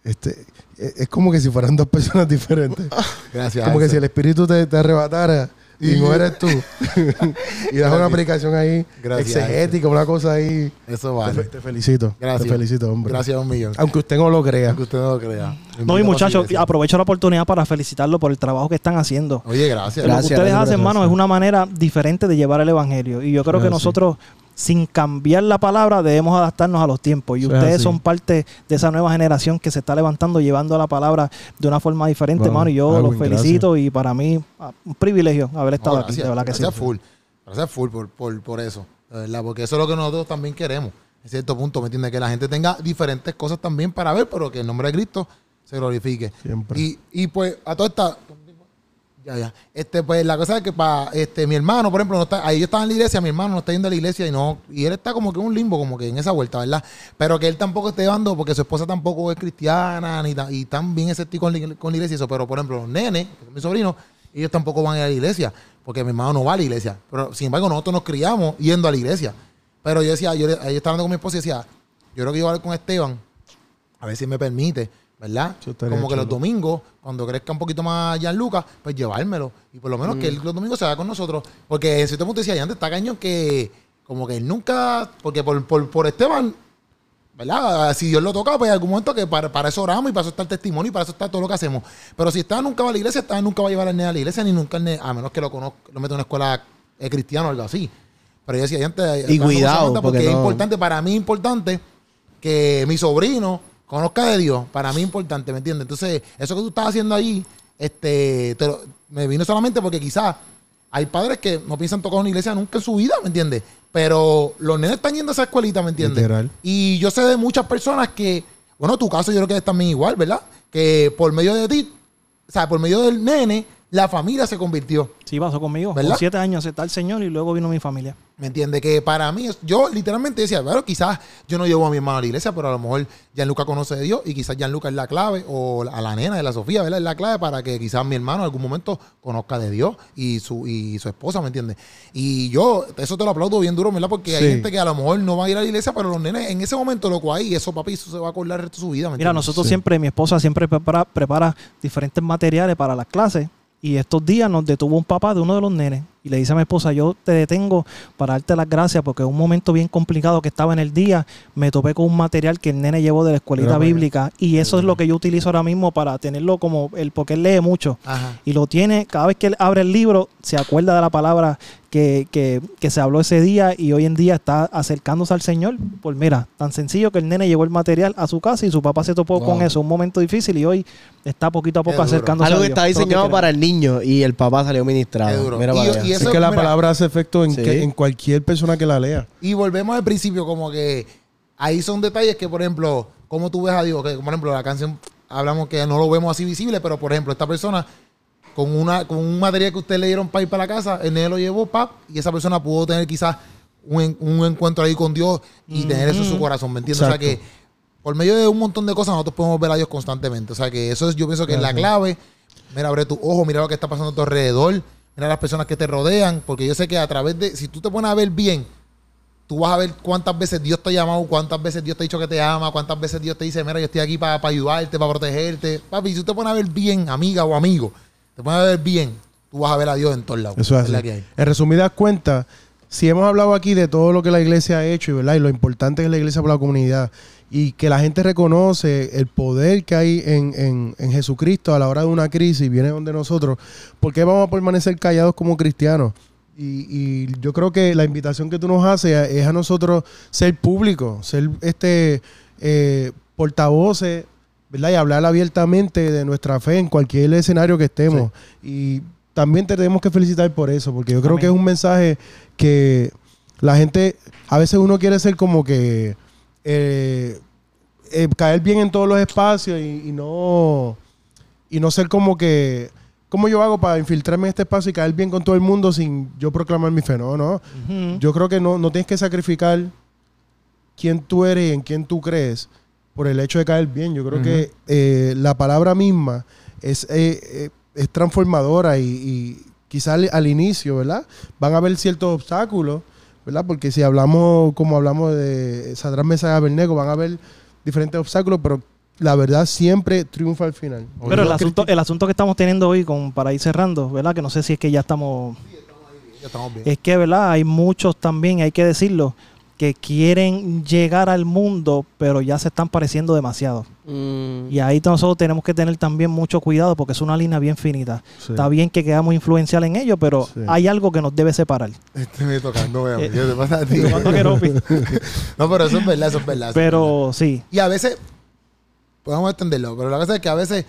Este, es es como que si fueran dos personas diferentes. Gracias. Como que si el espíritu te, te arrebatara y no eres tú. y das una predicación ahí Gracias, exegética, una cosa ahí. Eso vale. te felicito. Gracias. Te felicito, hombre. Gracias a un millón. Aunque usted no lo crea. Aunque usted no lo crea. No, y muchachos, aprovecho la oportunidad para felicitarlo por el trabajo que están haciendo. Oye, gracias. Lo Gracias, que ustedes gracias, hacen, mano, gracias. es una manera diferente de llevar el evangelio. Y yo creo que nosotros, sin cambiar la palabra, debemos adaptarnos a los tiempos. Y ustedes así. son parte de esa nueva generación que se está levantando, llevando la palabra de una forma diferente, mano. Y yo los felicito y para mí, ah, un privilegio haber No, estado aquí. gracias, De verdad que sí. gracias full. Gracias full por, por, por eso. De verdad, porque eso es lo que nosotros también queremos. En cierto punto, ¿me entiendes? Que la gente tenga diferentes cosas también para ver, pero que el nombre de Cristo se glorifique. Siempre. Y, y pues, a toda esta. Ya, ya. Este, pues la cosa es que para este, mi hermano, por ejemplo, ahí yo estaba en la iglesia, mi hermano no está yendo a la iglesia y no, y él está como que en un limbo, como que en esa vuelta, ¿verdad? Pero que él tampoco esté llevando, porque su esposa tampoco es cristiana, ni y tan bien escéptico con con la iglesia y eso. Pero por ejemplo, los nenes, mis sobrinos, ellos tampoco van a ir a la iglesia, porque mi hermano no va a la iglesia. Pero sin embargo, nosotros nos criamos yendo a la iglesia. Pero yo decía, yo, yo estaba hablando con mi esposa y decía, yo creo que yo voy a hablar con Esteban, a ver si me permite, ¿verdad? Como que los domingos, cuando crezca un poquito más Gianluca, pues llevármelo. Y por lo menos que él los domingos se vaya con nosotros. Porque en cierto punto decía, ya antes está cañón que como que él nunca, porque por, por, por Esteban, ¿verdad? Si Dios lo toca, pues en algún momento que para, para eso oramos y para eso está el testimonio y para eso está todo lo que hacemos. Pero si está nunca va a la iglesia, está nunca va a llevar al nene a la iglesia, ni nunca nene- a menos que lo conozca, lo meta en una escuela eh, cristiana o algo así. Pero yo decía, ya antes, Y cuidado, porque, porque es importante, para mí es importante que mi sobrino conozca de Dios. Para mí es importante, ¿me entiendes? Entonces, eso que tú estás haciendo ahí, este, te lo- me vino solamente porque quizás hay padres que no piensan tocar una iglesia nunca en su vida, ¿me entiendes? Pero los nenes están yendo a esa escuelita, ¿me entiendes? Literal. Y yo sé de muchas personas que, bueno, tu caso yo creo que es también igual, ¿verdad? Que por medio de ti, o sea, por medio del nene, la familia se convirtió. Sí, pasó conmigo. ¿Verdad? Con siete años está el Señor y luego vino mi familia. ¿Me entiendes? Que para mí, es- yo literalmente decía, bueno, quizás yo no llevo a mi hermano a la iglesia, pero a lo mejor Gianluca conoce de Dios y quizás Gianluca es la clave, o a la nena de la Sofía, ¿verdad? Es la clave para que quizás mi hermano en algún momento conozca de Dios y su, y su esposa, ¿me entiendes? Y yo, eso te lo aplaudo bien duro, ¿verdad? Porque hay gente que a lo mejor no va a ir a la iglesia, pero los nenes en ese momento, lo cual hay, eso papi, eso se va a acordar el resto de su vida, ¿me Mira, entiendes? nosotros Sí. siempre, mi esposa siempre prepara, prepara diferentes materiales para las clases. Y estos días nos detuvo un papá de uno de los nenes. y le dice a mi esposa, yo te detengo para darte las gracias porque en un momento bien complicado que estaba en el día, me topé con un material que el nene llevó de la escuelita bíblica y eso es lo que yo utilizo ahora mismo para tenerlo como, el porque él lee mucho Ajá. y lo tiene, cada vez que él abre el libro, se acuerda de la palabra que, que- que se habló ese día y hoy en día está acercándose al Señor. Pues mira, tan sencillo que el nene llevó el material a su casa y su papá se topó Wow. con eso, un momento difícil y hoy está poquito a poco acercándose Algo a que Dios. está Todo lo diseñado que para el niño y el papá salió ministrado. Mira Y- y eso- es que la mira. palabra hace efecto en, Sí. que- en cualquier persona que la lea. Y volvemos al principio, como que ahí son detalles que, por ejemplo, como tú ves a Dios, que por ejemplo la canción hablamos que no lo vemos así visible, pero por ejemplo, esta persona con una con un material que ustedes le dieron para ir para la casa, el nene lo llevó, pap, y esa persona pudo tener quizás un, un encuentro ahí con Dios y tener eso en su corazón, ¿me entiendes? O sea que por medio de un montón de cosas nosotros podemos ver a Dios constantemente. O sea que eso es, yo pienso que es la clave. Mira, abre tu ojo, mira lo que está pasando a tu alrededor, mira las personas que te rodean, porque yo sé que a través de, si tú te pones a ver bien, tú vas a ver cuántas veces Dios te ha llamado, cuántas veces Dios te ha dicho que te ama, cuántas veces Dios te dice, mira, yo estoy aquí para ayudarte, para protegerte. Papi, si tú te pones a ver bien, amiga o amigo, te pones a ver bien, tú vas a ver a Dios en todos lados. Eso es la así. que hay. En resumidas cuentas, si hemos hablado aquí de todo lo que la iglesia ha hecho y, ¿verdad? y lo importante que es la iglesia para la comunidad y que la gente reconoce el poder que hay en, en- en Jesucristo a la hora de una crisis, viene donde nosotros, ¿por qué vamos a permanecer callados como cristianos? Y, y yo creo que la invitación que tú nos haces es a nosotros ser públicos, ser este eh, portavoces, ¿verdad? Y hablar abiertamente de nuestra fe en cualquier escenario que estemos. Y también te tenemos que felicitar por eso, porque yo creo Amén. que es un mensaje que la gente, a veces uno quiere ser como que eh, eh, caer bien en todos los espacios y, y no y no ser como que ¿cómo yo hago para infiltrarme en este espacio y caer bien con todo el mundo sin yo proclamar mi fe? No, no. Yo creo que no, no tienes que sacrificar quién tú eres y en quién tú crees por el hecho de caer bien. Yo creo que eh, la palabra misma es, eh, eh, es transformadora y, y quizás al, al inicio, ¿verdad? Van a haber ciertos obstáculos, ¿verdad? Porque si hablamos como hablamos de Sadrán Mesa y Abednego, van a haber diferentes obstáculos, pero la verdad siempre triunfa al final. Pero el asunto, el asunto que estamos teniendo hoy, con, para ir cerrando, ¿verdad? Que no sé si es que ya estamos Ya estamos bien. es que, ¿verdad? Hay muchos también, hay que decirlo, que quieren llegar al mundo, pero ya se están pareciendo demasiado. Mm. Y ahí nosotros tenemos que tener también mucho cuidado porque es una línea bien finita. Sí. Está bien que quedamos influencial en ello, pero Sí. hay algo que nos debe separar. Este me tocando, vean, Eh, ¿qué te pasa a ti? No, pero eso es verdad, eso es verdad. eso es verdad. pero sí, Y a veces, podemos entenderlo, pero la verdad es que a veces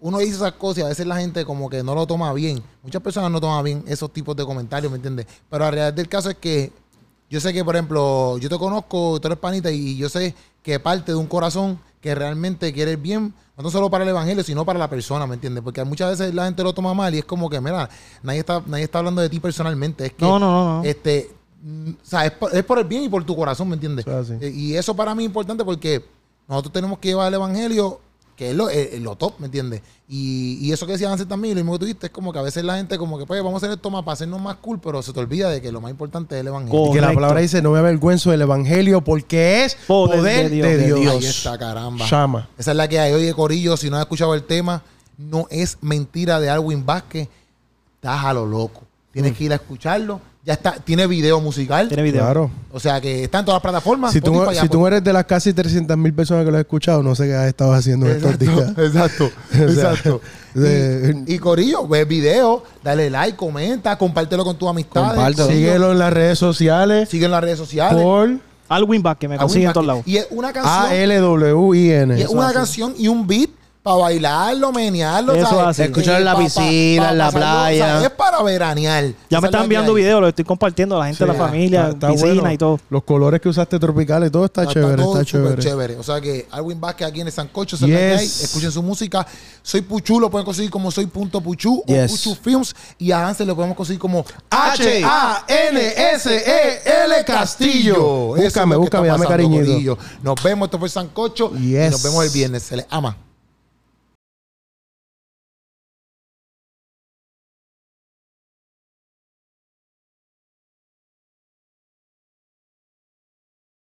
uno dice esas cosas y a veces la gente como que no lo toma bien. Muchas personas no toman bien esos tipos de comentarios, ¿me entiendes? Pero la realidad del caso es que yo sé que, por ejemplo, yo te conozco, tú eres panita y yo sé que parte de un corazón que realmente quiere el bien, no solo para el evangelio, sino para la persona, ¿me entiendes? Porque muchas veces la gente lo toma mal y es como que, mira, nadie está, nadie está hablando de ti personalmente. Es que, no, no, no. este, mm, o sea, es por, es por el bien y por tu corazón, ¿me entiendes? Es así. Eh, Y eso para mí es importante porque nosotros tenemos que llevar el evangelio, que es lo, eh, eh, lo top, ¿me entiendes? Y, y eso que decía antes también, lo mismo que tú dijiste, es como que a veces la gente como que, pues, vamos a hacer esto más para hacernos más cool, pero se te olvida de que lo más importante es el evangelio. Y que la palabra dice, no me avergüenzo del evangelio porque es Poder poder, de de Dios. Dios. Ahí está, caramba. Llama. Esa es la que hay. Oye, Corillo, si no has escuchado el tema, no es mentira de Alwin Vázquez. Estás a lo loco. Tienes que ir a escucharlo. Ya está, tiene video musical. Tiene video. Claro. O sea que está en todas las plataformas. Si tú, si eres de las casi 300 mil personas que lo has escuchado, no sé qué has estado haciendo en estos días. Exacto, exacto, exacto. de- Y, y Corillo, ve el video, dale like, comenta, compártelo con tus amistades. Compártelo. Síguelo en las redes sociales Sigue en las redes sociales. por Alwin Back, que me consigue en todos lados. Y es una canción, A-L-W-I-N. y es una canción y un beat para bailarlo, menearlo. Eso ¿sabes? así. Escucharlo en la piscina, en la playa. o sea, es para veranear. Ya Esa me es la están que enviando hay. videos, lo estoy compartiendo a la gente de Sí, la familia, Está- está piscina bueno. y todo. Los colores que usaste tropicales, todo está, chévere, todo está súper chévere. O sea que Alwin Vázquez aquí en el Sancocho, la hay. Yes. escuchen su música. Soy Puchu, lo pueden conseguir como soy punto Puchu o. Puchu Films. Y a Hansel lo podemos conseguir como H-A-N-S-E-L Castillo. Eso es Búscame, lo que búscame, está dame pasando, cariñito. Corillo. Nos vemos, esto fue Sancocho. Y Yes. nos vemos el viernes. Se les ama.